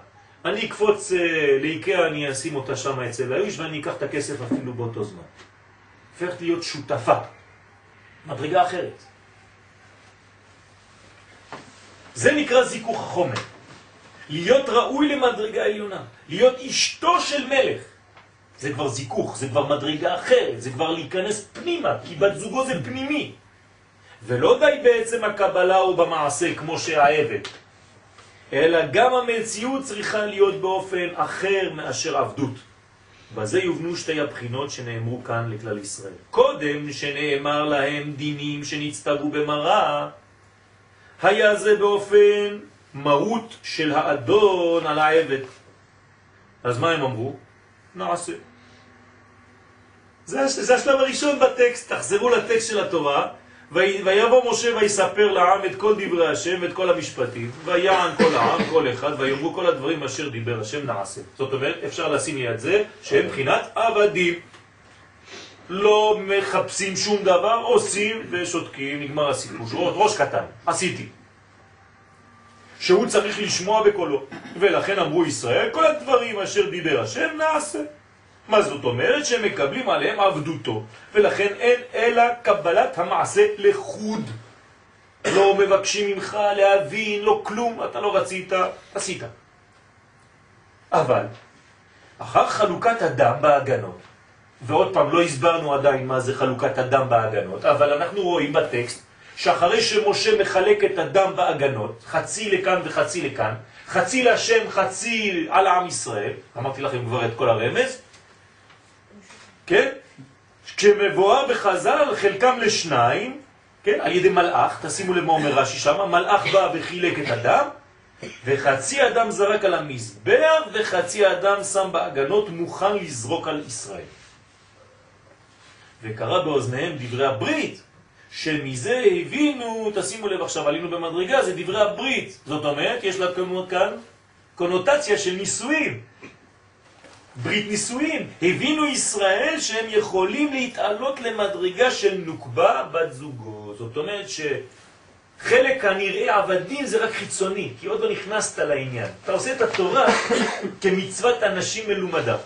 [SPEAKER 1] אני אקפוץ אה, לאיקאה, אני אשים אותה שם אצל האיש ואני אקח את הכסף אפילו באותו זמן. הופכת להיות שותפה, מדרגה אחרת. זה נקרא זיכוך החומר. להיות ראוי למדרגה עליונה, להיות אשתו של מלך. זה כבר זיכוך, זה כבר מדרגה אחרת, זה כבר להיכנס פנימה, כי בת זוגו זה פנימי. ולא די בעצם הקבלה או במעשה כמו שהעבד, אלא גם המציאות צריכה להיות באופן אחר מאשר עבדות. בזה יובנו שתי הבחינות שנאמרו כאן לכלל ישראל. קודם שנאמר להם דינים שנצטוו במראה, היה זה באופן מרות של האדון על העבד. אז מה הם אמרו? נעשה. זה, זה השלב הראשון בטקסט, תחזרו לטקסט של התורה, ויבוא משה ויספר לעם את כל דברי השם ואת כל המשפטים, ויען כל העם, כל אחד, ויאמרו כל הדברים אשר דיבר השם נעשה. זאת אומרת, אפשר לשים יד זה שהם מבחינת עבדים. לא מחפשים שום דבר, עושים ושותקים, נגמר הסיפור. ראש קטן, עשיתי. שהוא צריך לשמוע בקולו. ולכן אמרו ישראל, כל הדברים אשר דיבר השם נעשה. מה זאת אומרת? שהם מקבלים עליהם עבדותו, ולכן אין אלא קבלת המעשה לחוד. לא מבקשים ממך להבין, לא כלום, אתה לא רצית, עשית. אבל, אחר חלוקת הדם בהגנות, ועוד פעם, לא הסברנו עדיין מה זה חלוקת הדם בהגנות, אבל אנחנו רואים בטקסט שאחרי שמשה מחלק את הדם בהגנות, חצי לכאן וחצי לכאן, חצי לשם, חצי על עם ישראל, אמרתי לכם כבר את כל הרמז, כן? כשמבואר בחז"ל חלקם לשניים, כן? על ידי מלאך, תשימו לב מה אומר רש"י שם, מלאך בא וחילק את הדם, וחצי אדם זרק על המזבח, וחצי אדם שם בהגנות מוכן לזרוק על ישראל. וקרא באוזניהם דברי הברית, שמזה הבינו, תשימו לב עכשיו, עלינו במדרגה, זה דברי הברית. זאת אומרת, יש לה כאן קונוטציה של נישואים. ברית נישואים. הבינו ישראל שהם יכולים להתעלות למדרגה של נוקבה בת זוגו. זאת אומרת שחלק הנראה עבדים זה רק חיצוני, כי עוד לא נכנסת לעניין. אתה עושה את התורה כמצוות אנשים מלומדה.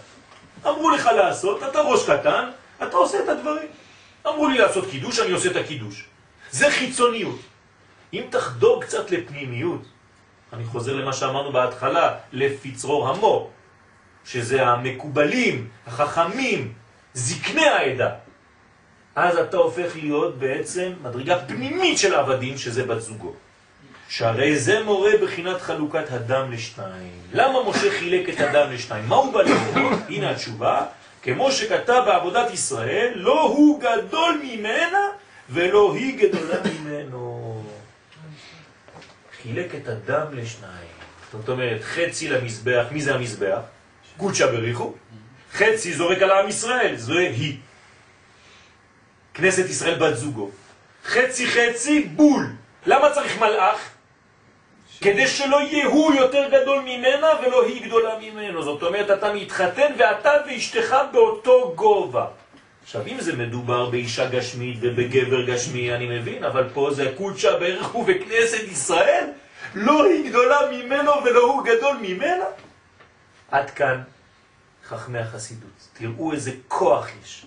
[SPEAKER 1] אמרו לך לעשות, אתה ראש קטן, אתה עושה את הדברים. אמרו לי לעשות קידוש, אני עושה את הקידוש. זה חיצוניות. אם תחדור קצת לפנימיות, אני חוזר למה שאמרנו בהתחלה, לפצרור המור, שזה המקובלים, החכמים, זקני העדה, אז אתה הופך להיות בעצם מדרגה פנימית של עבדים, שזה בת זוגו. שהרי זה מורה בחינת חלוקת הדם לשתיים. למה משה חילק את הדם לשתיים? מה הוא בא ללמוד? הנה התשובה, כמו שכתב בעבודת ישראל, לא הוא גדול ממנה ולא היא גדולה ממנו. חילק את הדם לשניים. זאת אומרת, חצי למזבח, מי זה המזבח? קודשא בריחו. חצי זורק על עם ישראל, זו היא. כנסת ישראל בת זוגו. חצי חצי בול. למה צריך מלאך? כדי שלא יהיה הוא יותר גדול ממנה ולא היא גדולה ממנו. זאת אומרת, אתה מתחתן ואתה ואשתך באותו גובה. עכשיו, אם זה מדובר באישה גשמית ובגבר גשמי, אני מבין, אבל פה זה קודשא ברך הוא בכנסת ישראל, לא היא גדולה ממנו ולא הוא גדול ממנה. עד כאן חכמי החסידות. תראו איזה כוח יש.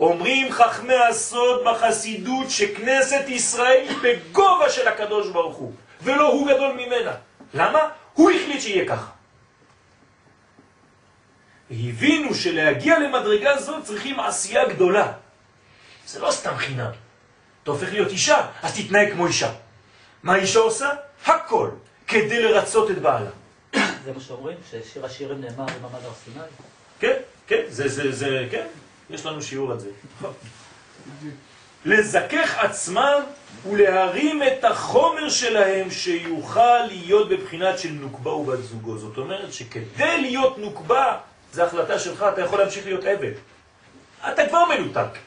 [SPEAKER 1] אומרים חכמי הסוד בחסידות שכנסת ישראל היא בגובה של הקדוש ברוך הוא. ולא הוא גדול ממנה. למה? הוא החליט שיהיה ככה. והבינו שלהגיע למדרגה זו צריכים עשייה גדולה. זה לא סתם חינם. אתה הופך להיות אישה, אז תתנהג כמו אישה. מה אישה עושה? הכל, כדי לרצות את בעלה.
[SPEAKER 5] זה מה שאומרים, ששיר השירים נאמר במעמד הר סיני?
[SPEAKER 1] כן, כן, זה, זה, זה, כן, יש לנו שיעור על זה. לזכך עצמם ולהרים את החומר שלהם שיוכל להיות בבחינת של נוקבה ובת זוגו. זאת אומרת שכדי להיות נוקבה, זו החלטה שלך, אתה יכול להמשיך להיות עבד. אתה כבר מנותק,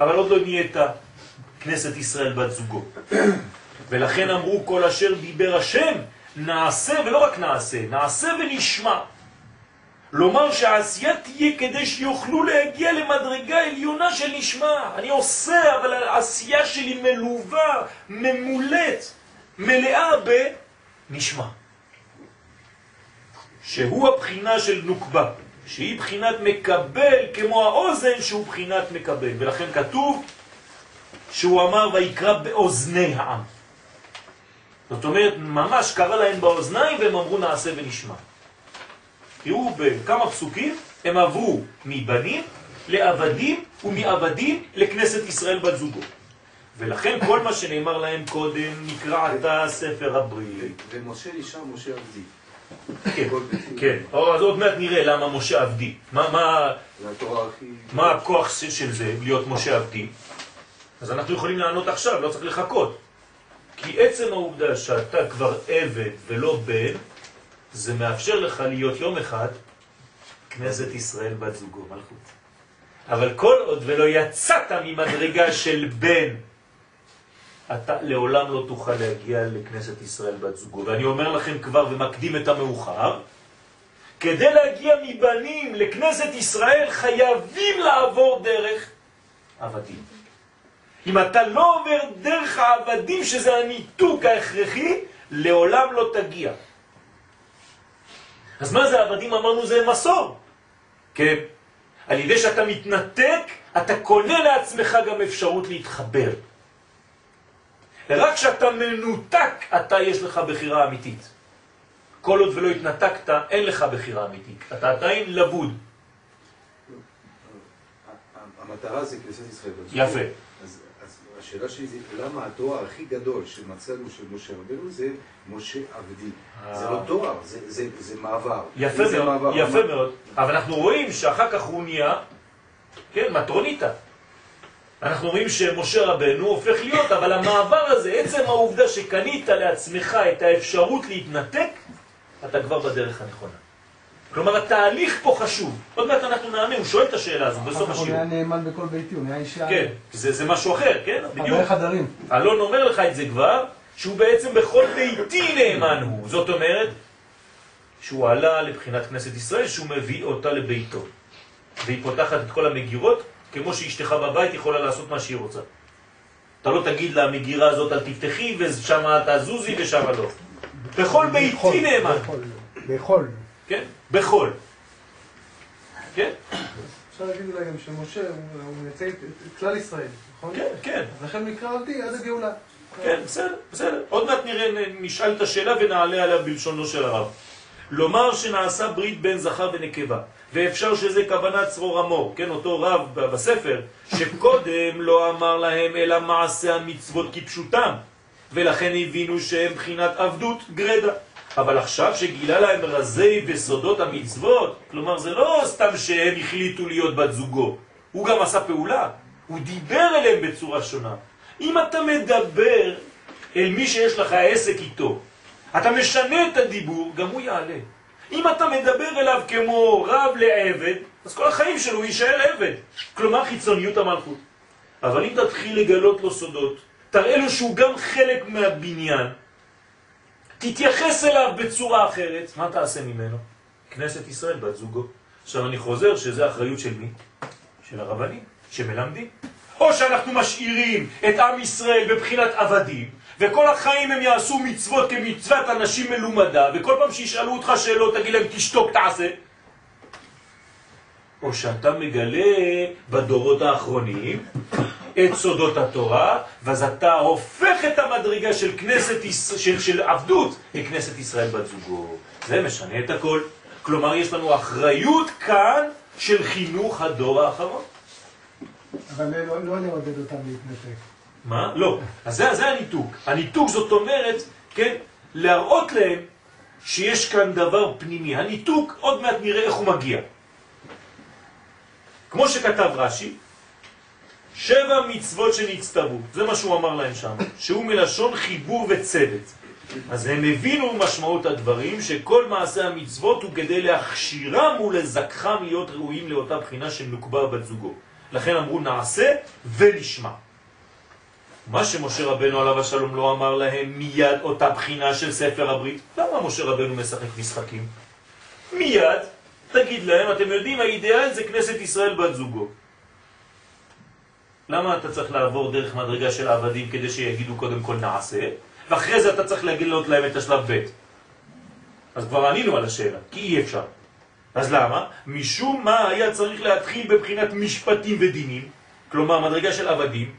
[SPEAKER 1] אבל עוד לא נהיית כנסת ישראל בת זוגו. ולכן אמרו כל אשר דיבר השם, נעשה ולא רק נעשה, נעשה ונשמע. לומר שהעשייה תהיה כדי שיוכלו להגיע למדרגה עליונה של נשמע. אני עושה, אבל העשייה שלי מלווה, ממולט, מלאה בנשמע. שהוא הבחינה של נוקבה, שהיא בחינת מקבל כמו האוזן שהוא בחינת מקבל, ולכן כתוב שהוא אמר ויקרא באוזני העם. זאת אומרת, ממש קרא להם באוזניים והם אמרו נעשה ונשמע. תראו בכמה פסוקים הם עברו מבנים לעבדים ומעבדים לכנסת ישראל בת זוגו. ולכן כל מה שנאמר להם קודם נקרא עתה ספר הברית.
[SPEAKER 6] ומשה נשאר משה עבדי.
[SPEAKER 1] כן, כן. אז עוד מעט נראה למה משה עבדי. מה, הכוח של- של זה, להיות משה עבדי? אז אנחנו יכולים לענות עכשיו, לא צריך לחכות. כי עצם העובדה שאתה כבר עבד ולא בן, זה מאפשר לך להיות יום אחד כנסת ישראל בת זוגו, מלכות. אבל כל עוד ולא יצאת ממדרגה של בן, אתה לעולם לא תוכל להגיע לכנסת ישראל בת זוגו. ואני אומר לכם כבר ומקדים את המאוחר, כדי להגיע מבנים לכנסת ישראל חייבים לעבור דרך עבדים. אם אתה לא עובר דרך העבדים, שזה הניתוק ההכרחי, לעולם לא תגיע. אז מה זה עבדים? אמרנו זה מסור. כן. על ידי שאתה מתנתק, אתה קונה לעצמך גם אפשרות להתחבר. רק כשאתה מנותק, אתה יש לך בחירה אמיתית. כל עוד ולא התנתקת, אין לך בחירה אמיתית. אתה עדיין לבוד.
[SPEAKER 6] המטרה זה כנסת ישראל.
[SPEAKER 1] יפה.
[SPEAKER 6] השאלה שלי זה למה התואר הכי גדול שמצאנו של משה רבנו זה משה עבדי. זה לא תואר, זה- זה זה מעבר.
[SPEAKER 1] יפה
[SPEAKER 6] זה
[SPEAKER 1] מאוד,
[SPEAKER 6] מעבר.
[SPEAKER 1] יפה מאוד. אבל אנחנו רואים שאחר כך הוא נהיה, כן, מטרוניטה. אנחנו רואים שמשה רבנו הופך להיות, אבל המעבר הזה, עצם העובדה שקנית לעצמך את האפשרות להתנתק, אתה כבר בדרך הנכונה. כלומר, התהליך פה חשוב. עוד מעט אנחנו נענה, הוא שואל את השאלה הזו
[SPEAKER 4] אחר
[SPEAKER 1] בסוף
[SPEAKER 4] כך הוא
[SPEAKER 1] השיעור.
[SPEAKER 4] נהיה נאמן בכל ביתי, הוא נהיה אישה.
[SPEAKER 1] כן, זה, זה משהו אחר, כן? בדיוק.
[SPEAKER 4] חדרי חדרים.
[SPEAKER 1] אלון אומר לך את זה כבר, שהוא בעצם בכל ביתי נאמן הוא. זאת אומרת, שהוא עלה לבחינת כנסת ישראל, שהוא מביא אותה לביתו. והיא פותחת את כל המגירות, כמו שאשתך בבית יכולה לעשות מה שהיא רוצה. אתה לא תגיד למגירה הזאת אל תפתחי, ושם תזוזי ושם לא. בכל ביתי נאמן.
[SPEAKER 2] לאכול.
[SPEAKER 1] כן? בכל. כן?
[SPEAKER 4] אפשר להגיד אולי גם שמשה הוא מייצג את כלל ישראל, נכון?
[SPEAKER 1] כן, כן.
[SPEAKER 4] אז לכן מקרא עבדי עד הגאולה.
[SPEAKER 1] כן, בסדר, בסדר. עוד מעט נראה, נשאל את השאלה ונעלה עליה בלשונו של הרב. לומר שנעשה ברית בין זכר ונקבה, ואפשר שזה כוונת צרור המור, כן, אותו רב בספר, שקודם לא אמר להם אלא מעשה המצוות כפשוטם, ולכן הבינו שהם בחינת עבדות גרדה. אבל עכשיו שגילה להם רזי וסודות המצוות, כלומר זה לא סתם שהם החליטו להיות בת זוגו, הוא גם עשה פעולה, הוא דיבר אליהם בצורה שונה. אם אתה מדבר אל מי שיש לך עסק איתו, אתה משנה את הדיבור, גם הוא יעלה. אם אתה מדבר אליו כמו רב לעבד, אז כל החיים שלו יישאר עבד. כלומר חיצוניות המלכות. אבל אם תתחיל לגלות לו סודות, תראה לו שהוא גם חלק מהבניין, תתייחס אליו בצורה אחרת, מה תעשה ממנו? כנסת ישראל, בת זוגו. עכשיו אני חוזר שזה אחריות של מי? של הרבנים, שמלמדים. או שאנחנו משאירים את עם ישראל בבחינת עבדים, וכל החיים הם יעשו מצוות כמצוות אנשים מלומדה, וכל פעם שישאלו אותך שאלות תגיד להם תשתוק תעשה. או שאתה מגלה בדורות האחרונים את סודות התורה, ואז אתה הופך את המדרגה של כנסת, של, של עבדות לכנסת ישראל בת זוגו. זה משנה את הכל. כלומר, יש לנו אחריות כאן של חינוך הדור האחרון.
[SPEAKER 2] אבל לא, לא לעודד אותם להתנתק.
[SPEAKER 1] מה? לא. אז זה, זה הניתוק. הניתוק זאת אומרת, כן, להראות להם שיש כאן דבר פנימי. הניתוק, עוד מעט נראה איך הוא מגיע. כמו שכתב רש"י, שבע מצוות שנצטוו, זה מה שהוא אמר להם שם, שהוא מלשון חיבור וצוות. אז הם הבינו משמעות הדברים שכל מעשה המצוות הוא כדי להכשירם ולזכחם להיות ראויים לאותה בחינה של נוקבה בת זוגו. לכן אמרו נעשה ונשמע. מה שמשה רבנו עליו השלום לא אמר להם מיד אותה בחינה של ספר הברית. למה משה רבנו משחק משחקים? מיד תגיד להם, אתם יודעים, האידאל זה כנסת ישראל בת זוגו. למה אתה צריך לעבור דרך מדרגה של עבדים כדי שיגידו קודם כל נעשה, ואחרי זה אתה צריך להגיד להם את השלב ב'? אז כבר ענינו על השאלה, כי אי אפשר. אז למה? משום מה היה צריך להתחיל בבחינת משפטים ודינים, כלומר מדרגה של עבדים,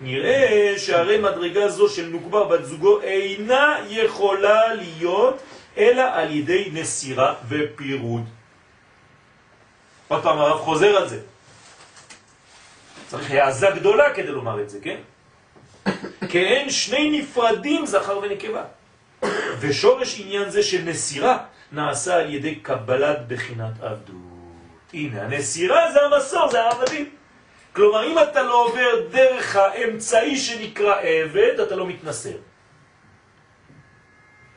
[SPEAKER 1] נראה שהרי מדרגה זו של נוקבה בת זוגו אינה יכולה להיות אלא על ידי נסירה ופירוד. עוד פעם הרב חוזר על זה. צריך העזה גדולה כדי לומר את זה, כן? כי אין שני נפרדים זכר ונקבה. ושורש עניין זה של נסירה נעשה על ידי קבלת בחינת עבדות. הנה, הנסירה זה המסור, זה העבדים. כלומר, אם אתה לא עובר דרך האמצעי שנקרא עבד, אתה לא מתנסר.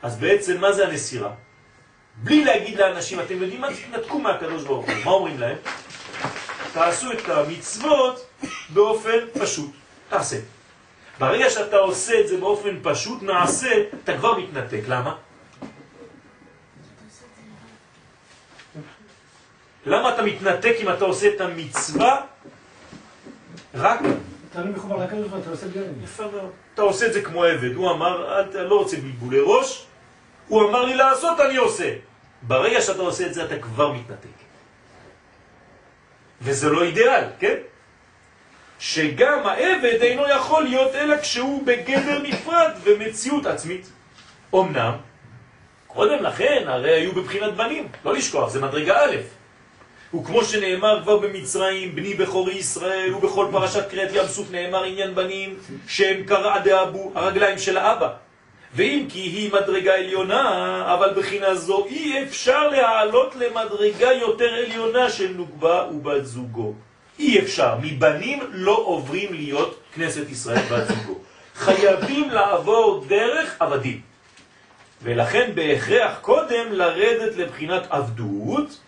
[SPEAKER 1] אז בעצם מה זה הנסירה? בלי להגיד לאנשים, אתם יודעים מה? תתנתקו מהקדוש ברוך הוא. מה אומרים להם? תעשו את המצוות באופן פשוט. תעשה. ברגע שאתה עושה את זה באופן פשוט, נעשה, אתה כבר מתנתק. למה? למה אתה מתנתק אם אתה עושה את המצווה רק?
[SPEAKER 2] אתה לא מחובר לקדוש ברוך הוא, אתה עושה בגלל
[SPEAKER 1] יפה מאוד. אתה עושה את זה כמו עבד. הוא אמר, אתה לא רוצה בלבולי ראש, הוא אמר לי לעשות, אני עושה. ברגע שאתה עושה את זה, אתה כבר מתנתק. וזה לא אידיאל, כן? שגם העבד אינו יכול להיות אלא כשהוא בגדר נפרד ומציאות עצמית. אמנם, קודם לכן, הרי היו בבחינת בנים, לא לשכוח, זה מדרגה א'. וכמו שנאמר כבר במצרים, בני בכורי ישראל, ובכל פרשת קריאת ים סוף נאמר עניין בנים, שהם קרע דאבו, הרגליים של האבא. ואם כי היא מדרגה עליונה, אבל בחינה זו אי אפשר להעלות למדרגה יותר עליונה של נוגבה ובת זוגו. אי אפשר, מבנים לא עוברים להיות כנסת ישראל בת זוגו. חייבים לעבור דרך עבדים. ולכן בהכרח קודם לרדת לבחינת עבדות,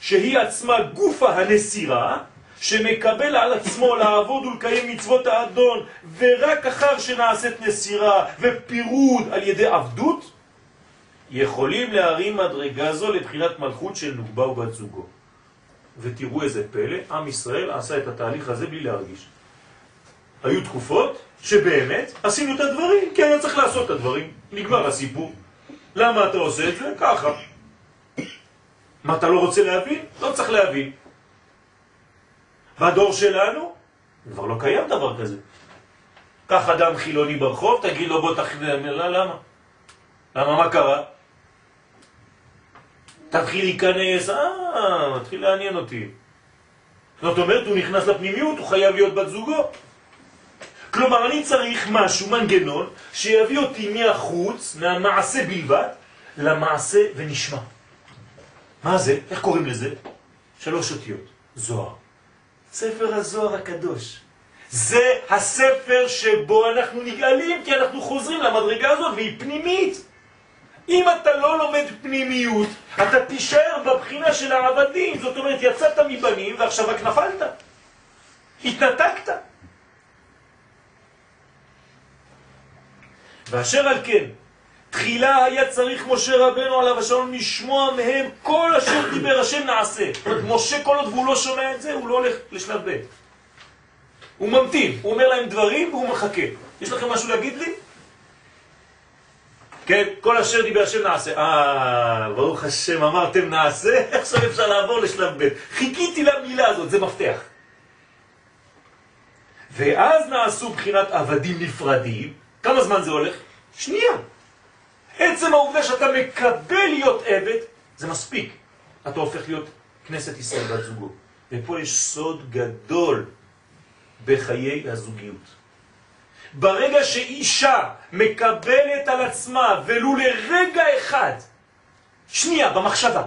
[SPEAKER 1] שהיא עצמה גופה הנסירה, שמקבל על עצמו לעבוד ולקיים מצוות האדון, ורק אחר שנעשית נסירה ופירוד על ידי עבדות, יכולים להרים מדרגה זו לבחינת מלכות של נוגבה ובת זוגו. ותראו איזה פלא, עם ישראל עשה את התהליך הזה בלי להרגיש. היו תקופות שבאמת עשינו את הדברים, כי היה צריך לעשות את הדברים. נגמר הסיפור. למה אתה עושה את זה? ככה. מה אתה לא רוצה להבין? לא צריך להבין. בדור שלנו כבר לא קיים דבר כזה. קח אדם חילוני ברחוב, תגיד לו בוא לא, למה? למה, מה קרה? תתחיל להיכנס, אה, מתחיל לעניין אותי. זאת אומרת, הוא נכנס לפנימיות, הוא חייב להיות בת זוגו. כלומר, אני צריך משהו, מנגנון, שיביא אותי מהחוץ, מהמעשה בלבד, למעשה ונשמע. מה זה? איך קוראים לזה? שלוש אותיות. זוהר. ספר הזוהר הקדוש. זה הספר שבו אנחנו נגאלים, כי אנחנו חוזרים למדרגה הזאת, והיא פנימית. אם אתה לא לומד פנימיות, אתה תישאר בבחינה של העבדים, זאת אומרת, יצאת מבנים ועכשיו רק נפלת. התנתקת. ואשר על כן, תחילה היה צריך משה רבנו עליו השלום לשמוע מהם כל אשר דיבר השם נעשה. משה כל עוד והוא לא שומע את זה, הוא לא הולך לשלב ב'. הוא ממתין, הוא אומר להם דברים והוא מחכה. יש לכם משהו להגיד לי? כן, כל אשר דיבר השם נעשה. אה, ברוך השם, אמרתם נעשה, עכשיו אפשר לעבור לשלב ב'. חיכיתי למילה הזאת, זה מפתח. ואז נעשו בחינת עבדים נפרדים. כמה זמן זה הולך? שנייה. עצם העובדה שאתה מקבל להיות עבד, זה מספיק. אתה הופך להיות כנסת ישראל בת זוגו. ופה יש סוד גדול בחיי הזוגיות. ברגע שאישה מקבלת על עצמה, ולו לרגע אחד, שנייה, במחשבה,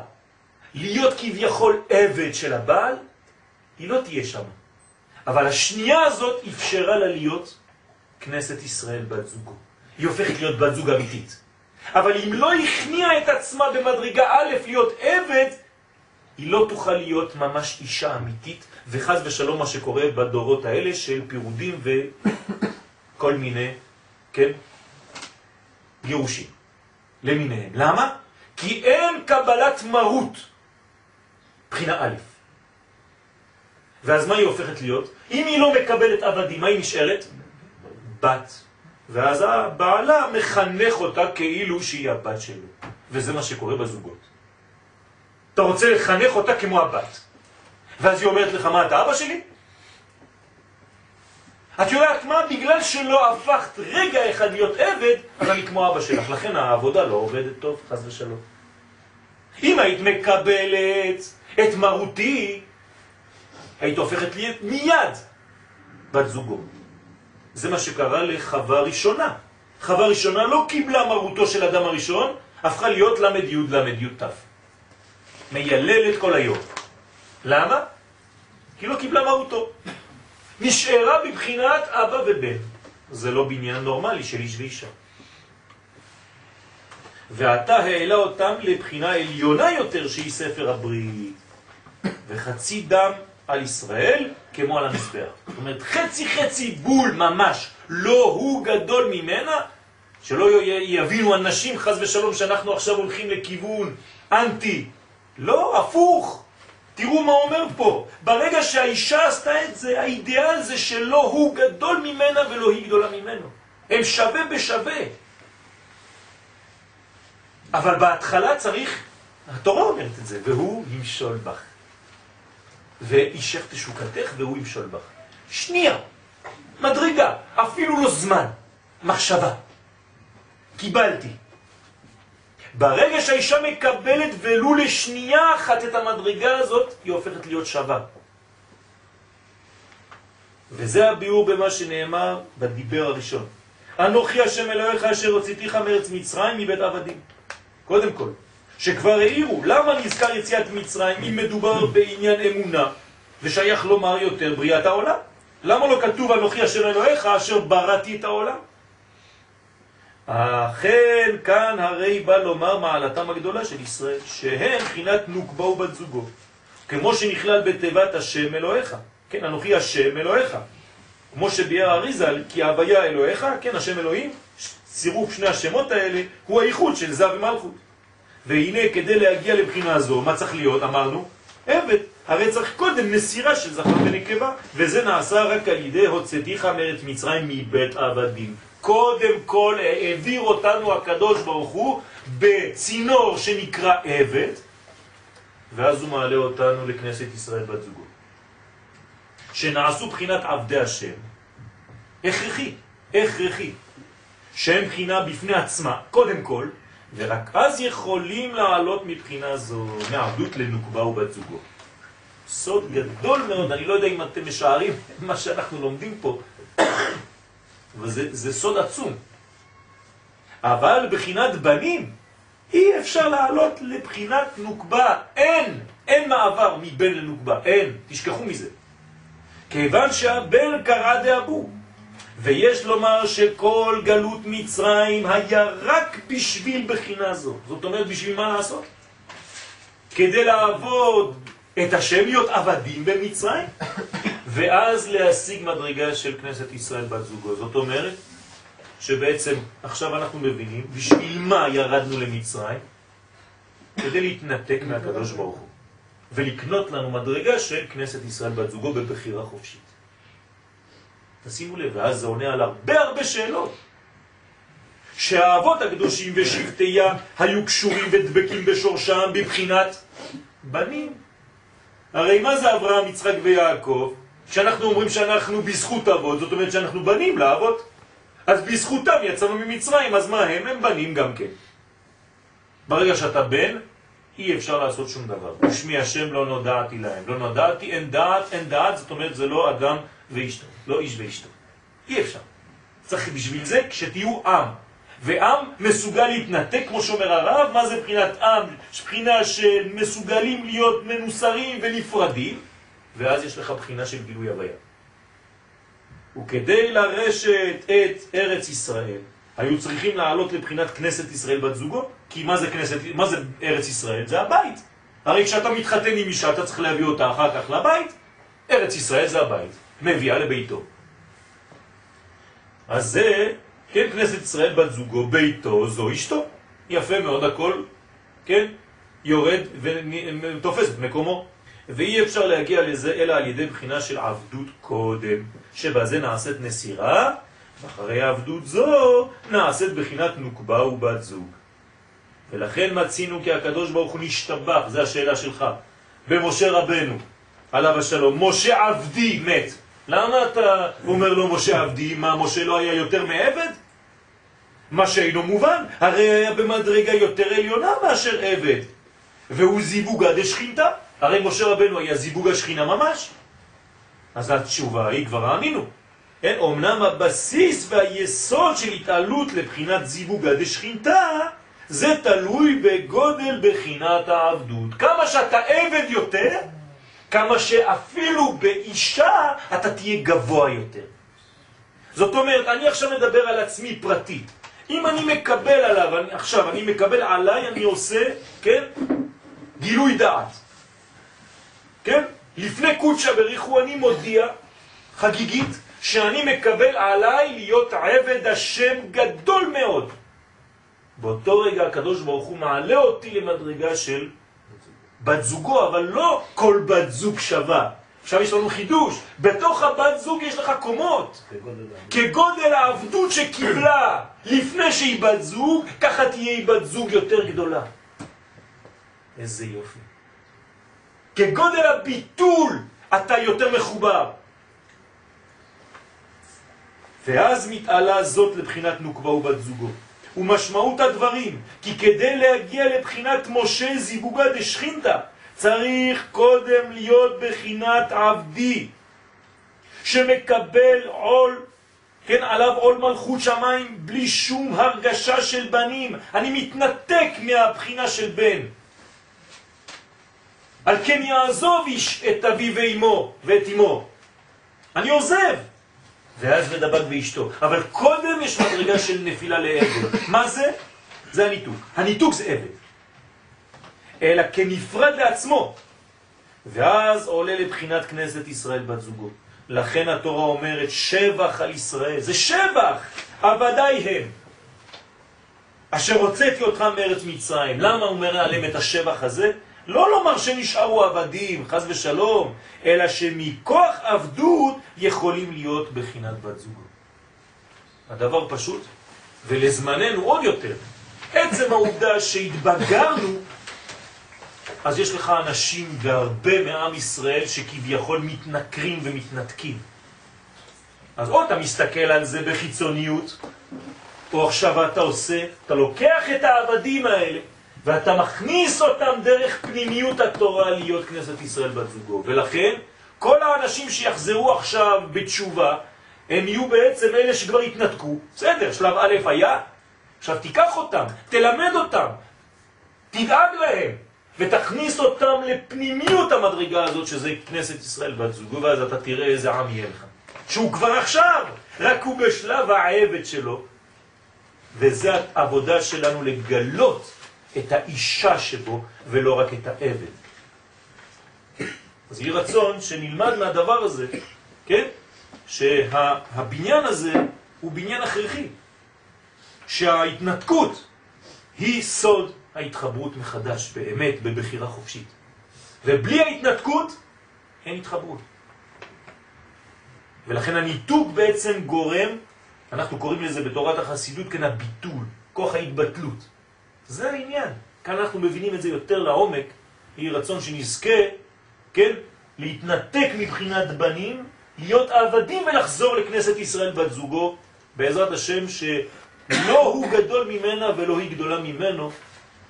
[SPEAKER 1] להיות כביכול עבד של הבעל, היא לא תהיה שם. אבל השנייה הזאת אפשרה לה להיות כנסת ישראל בת זוגו. היא הופכת להיות בת זוג אמיתית. אבל אם לא הכניעה את עצמה במדרגה א' להיות עבד, היא לא תוכל להיות ממש אישה אמיתית, וחז ושלום מה שקורה בדורות האלה של פירודים וכל מיני, כן, גירושים למיניהם. למה? כי אין קבלת מרות, בחינה א'. ואז מה היא הופכת להיות? אם היא לא מקבלת עבדים, מה היא נשארת? בת. ואז הבעלה מחנך אותה כאילו שהיא הבת שלו. וזה מה שקורה בזוגות. אתה רוצה לחנך אותה כמו הבת. ואז היא אומרת לך, מה, אתה אבא שלי? את יודעת מה? בגלל שלא הפכת רגע אחד להיות עבד, אז אני כמו אבא שלך. לכן העבודה לא עובדת טוב, חס ושלום. אם היית מקבלת את מרותי, היית הופכת להיות מיד בת זוגו. זה מה שקרה לחווה ראשונה. חווה ראשונה לא קיבלה מרותו של אדם הראשון, הפכה להיות למד י' למד י' ת'. מייללת כל היום. למה? כי לא קיבלה מרותו. נשארה בבחינת אבא ובן. זה לא בניין נורמלי של איש ואישה. ועתה העלה אותם לבחינה עליונה יותר שהיא ספר הברית. וחצי דם על ישראל כמו על המזבח. זאת אומרת, חצי חצי בול ממש, לא הוא גדול ממנה, שלא יבינו אנשים חז ושלום שאנחנו עכשיו הולכים לכיוון אנטי. לא, הפוך. תראו מה אומר פה. ברגע שהאישה עשתה את זה, האידיאל זה שלא הוא גדול ממנה ולא היא גדולה ממנו. הם שווה בשווה. אבל בהתחלה צריך, התורה אומרת את זה, והוא ימשול בך. ואישך תשוקתך והוא ימשול בך. שנייה, מדרגה, אפילו לא זמן, מחשבה. קיבלתי. ברגע שהאישה מקבלת ולו לשנייה אחת את המדרגה הזאת, היא הופכת להיות שווה. וזה הביאור במה שנאמר בדיבר הראשון. אנוכי השם אלוהיך אשר הוצאתיך מארץ מצרים מבית עבדים. קודם כל, שכבר העירו, למה נזכר יציאת מצרים אם מדובר בעניין אמונה ושייך לומר יותר בריאת העולם? למה לא כתוב אנוכי השם אלוהיך אשר בראתי את העולם? אכן כאן הרי בא לומר מעלתם הגדולה של ישראל, שהם בחינת נוקבה ובת זוגו, כמו שנכלל בתיבת השם אלוהיך, כן, אנוכי השם אלוהיך, כמו שביאר אריזל, כי הוויה אלוהיך, כן, השם אלוהים, צירוף שני השמות האלה, הוא הייחוד של זה ומלכות. והנה כדי להגיע לבחינה זו, מה צריך להיות? אמרנו, עבד. הרי צריך קודם נסירה של זכר ונקבה, וזה נעשה רק על ידי הוצאתיך מארץ מצרים מבית עבדים. קודם כל העביר אותנו הקדוש ברוך הוא בצינור שנקרא עבד, ואז הוא מעלה אותנו לכנסת ישראל בת זוגו. שנעשו בחינת עבדי השם, הכרחי, הכרחי, שהם בחינה בפני עצמה, קודם כל, ורק אז יכולים לעלות מבחינה זו, מעבדות לנוקבה ובת זוגו. סוד גדול מאוד, אני לא יודע אם אתם משערים מה שאנחנו לומדים פה, וזה סוד עצום. אבל בחינת בנים אי אפשר לעלות לבחינת נוקבה, אין, אין מעבר מבן לנוקבה, אין, תשכחו מזה. כיוון שהבן קרא דאבו, ויש לומר שכל גלות מצרים היה רק בשביל בחינה זו. זאת אומרת, בשביל מה לעשות? כדי לעבוד את השם, להיות עבדים במצרים, ואז להשיג מדרגה של כנסת ישראל בת זוגו. זאת אומרת שבעצם עכשיו אנחנו מבינים בשביל מה ירדנו למצרים, כדי להתנתק מהקדוש ברוך הוא, ולקנות לנו מדרגה של כנסת ישראל בת זוגו בבחירה חופשית. תשימו לב, ואז זה עונה על הרבה הרבה שאלות. שהאבות הקדושים ושבטיה היו קשורים ודבקים בשורשם בבחינת בנים. הרי מה זה אברהם, יצחק ויעקב? כשאנחנו אומרים שאנחנו בזכות אבות, זאת אומרת שאנחנו בנים לאבות. אז בזכותם יצאנו ממצרים, אז מה הם? הם בנים גם כן. ברגע שאתה בן, אי אפשר לעשות שום דבר. ושמי השם לא נודעתי להם. לא נודעתי, אין דעת, אין דעת, זאת אומרת זה לא אדם ואשתו, לא איש ואשתו. אי אפשר. צריך בשביל זה כשתהיו עם. ועם מסוגל להתנתק, כמו שאומר הרב, מה זה בחינת עם? בחינה שמסוגלים להיות מנוסרים ונפרדים, ואז יש לך בחינה של גילוי הוויה. וכדי לרשת את ארץ ישראל, היו צריכים לעלות לבחינת כנסת ישראל בת זוגו, כי מה זה, כנסת, מה זה ארץ ישראל? זה הבית. הרי כשאתה מתחתן עם אישה, אתה צריך להביא אותה אחר כך לבית, ארץ ישראל זה הבית, מביאה לביתו. אז זה, כן, כנסת ישראל בת זוגו, ביתו, זו אשתו. יפה מאוד הכל, כן, יורד ותופס את מקומו. ואי אפשר להגיע לזה אלא על ידי בחינה של עבדות קודם, שבזה נעשית נסירה, ואחרי עבדות זו נעשית בחינת נוקבה ובת זוג. ולכן מצינו כי הקדוש ברוך הוא נשתבח, זה השאלה שלך, במשה רבנו, עליו השלום. משה עבדי מת. למה אתה אומר לו משה עבדי? מה, משה לא היה יותר מעבד? מה שאינו מובן, הרי היה במדרגה יותר עליונה מאשר עבד. והוא זיווגה דשכינתה. הרי משה רבנו היה זיווג השכינה ממש. אז התשובה היא כבר האמינו. כן, אמנם הבסיס והיסוד של התעלות לבחינת זיווגה דשכינתה זה תלוי בגודל בחינת העבדות. כמה שאתה עבד יותר, כמה שאפילו באישה אתה תהיה גבוה יותר. זאת אומרת, אני עכשיו מדבר על עצמי פרטי. אם אני מקבל עליו, אני, עכשיו אני מקבל עליי, אני עושה, כן, גילוי דעת. כן? לפני קודשא בריחו אני מודיע חגיגית שאני מקבל עליי להיות עבד השם גדול מאוד. באותו רגע הקדוש ברוך הוא מעלה אותי למדרגה של בת זוגו, אבל לא כל בת זוג שווה. עכשיו יש לנו חידוש, בתוך הבת זוג יש לך קומות. כגודל העבדות שקיבלה לפני שהיא בת זוג, ככה תהיה היא בת זוג יותר גדולה. איזה יופי. כגודל הביטול אתה יותר מחובר. ואז מתעלה זאת לבחינת נוקבה ובת זוגו. ומשמעות הדברים, כי כדי להגיע לבחינת משה זיווגה דשכינתה, צריך קודם להיות בחינת עבדי, שמקבל עול, כן, עליו עול מלכות שמיים, בלי שום הרגשה של בנים. אני מתנתק מהבחינה של בן. על כן יעזוב איש את אבי ואימו ואת אמו. אני עוזב. ואז מדבק באשתו. אבל קודם יש מדרגה של נפילה לעבר. מה זה? זה הניתוק. הניתוק זה עבד. אלא כנפרד לעצמו. ואז עולה לבחינת כנסת ישראל בת זוגו. לכן התורה אומרת שבח על ישראל. זה שבח! עבדי הם. אשר הוצאתי אותך מארץ מצרים. למה הוא אומר עליהם את השבח הזה? לא לומר שנשארו עבדים, חז ושלום, אלא שמכוח עבדות יכולים להיות בחינת בת זוגו. הדבר פשוט, ולזמננו עוד יותר. עצם העובדה שהתבגרנו, אז יש לך אנשים והרבה מעם ישראל שכביכול מתנקרים ומתנתקים. אז או אתה מסתכל על זה בחיצוניות, או עכשיו אתה עושה, אתה לוקח את העבדים האלה, ואתה מכניס אותם דרך פנימיות התורה להיות כנסת ישראל בת. ולכן, כל האנשים שיחזרו עכשיו בתשובה, הם יהיו בעצם אלה שכבר התנתקו. בסדר, שלב א' היה, עכשיו תיקח אותם, תלמד אותם, תדאג להם, ותכניס אותם לפנימיות המדרגה הזאת, שזה כנסת ישראל בת ואז אתה תראה איזה עם יהיה לך. שהוא כבר עכשיו, רק הוא בשלב העבד שלו, וזה העבודה שלנו לגלות את האישה שבו ולא רק את העבד. אז יהי רצון שנלמד מהדבר הזה, כן? שהבניין הזה הוא בניין הכרחי, שההתנתקות היא סוד ההתחברות מחדש, באמת, בבחירה חופשית. ובלי ההתנתקות אין התחברות. ולכן הניתוק בעצם גורם, אנחנו קוראים לזה בתורת החסידות כאן הביטול, כוח ההתבטלות. זה העניין. כאן אנחנו מבינים את זה יותר לעומק, יהי רצון שנזכה, כן, להתנתק מבחינת בנים, להיות עבדים ולחזור לכנסת ישראל בת זוגו, בעזרת השם שלא הוא גדול ממנה ולא היא גדולה ממנו,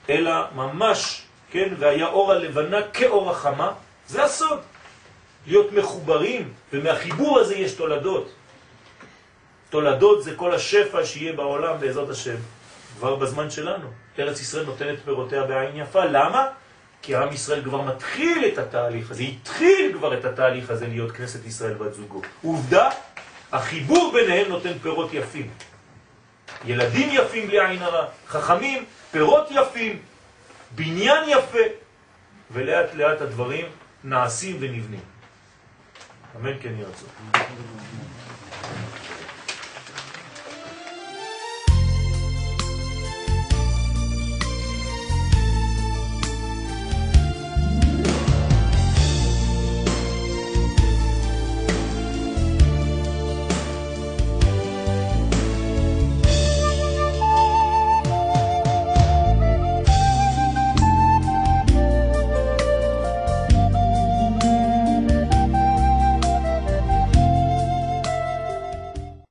[SPEAKER 1] אלא ממש, כן, והיה אור הלבנה כאור החמה, זה הסוד. להיות מחוברים, ומהחיבור הזה יש תולדות. תולדות זה כל השפע שיהיה בעולם בעזרת השם, כבר בזמן שלנו. ארץ ישראל נותנת פירותיה בעין יפה. למה? כי עם ישראל כבר מתחיל את התהליך הזה, התחיל כבר את התהליך הזה להיות כנסת ישראל בת זוגו. עובדה, החיבור ביניהם נותן פירות יפים. ילדים יפים בלי עין הרע, חכמים, פירות יפים, בניין יפה, ולאט לאט הדברים נעשים ונבנים. אמן כן ירצו.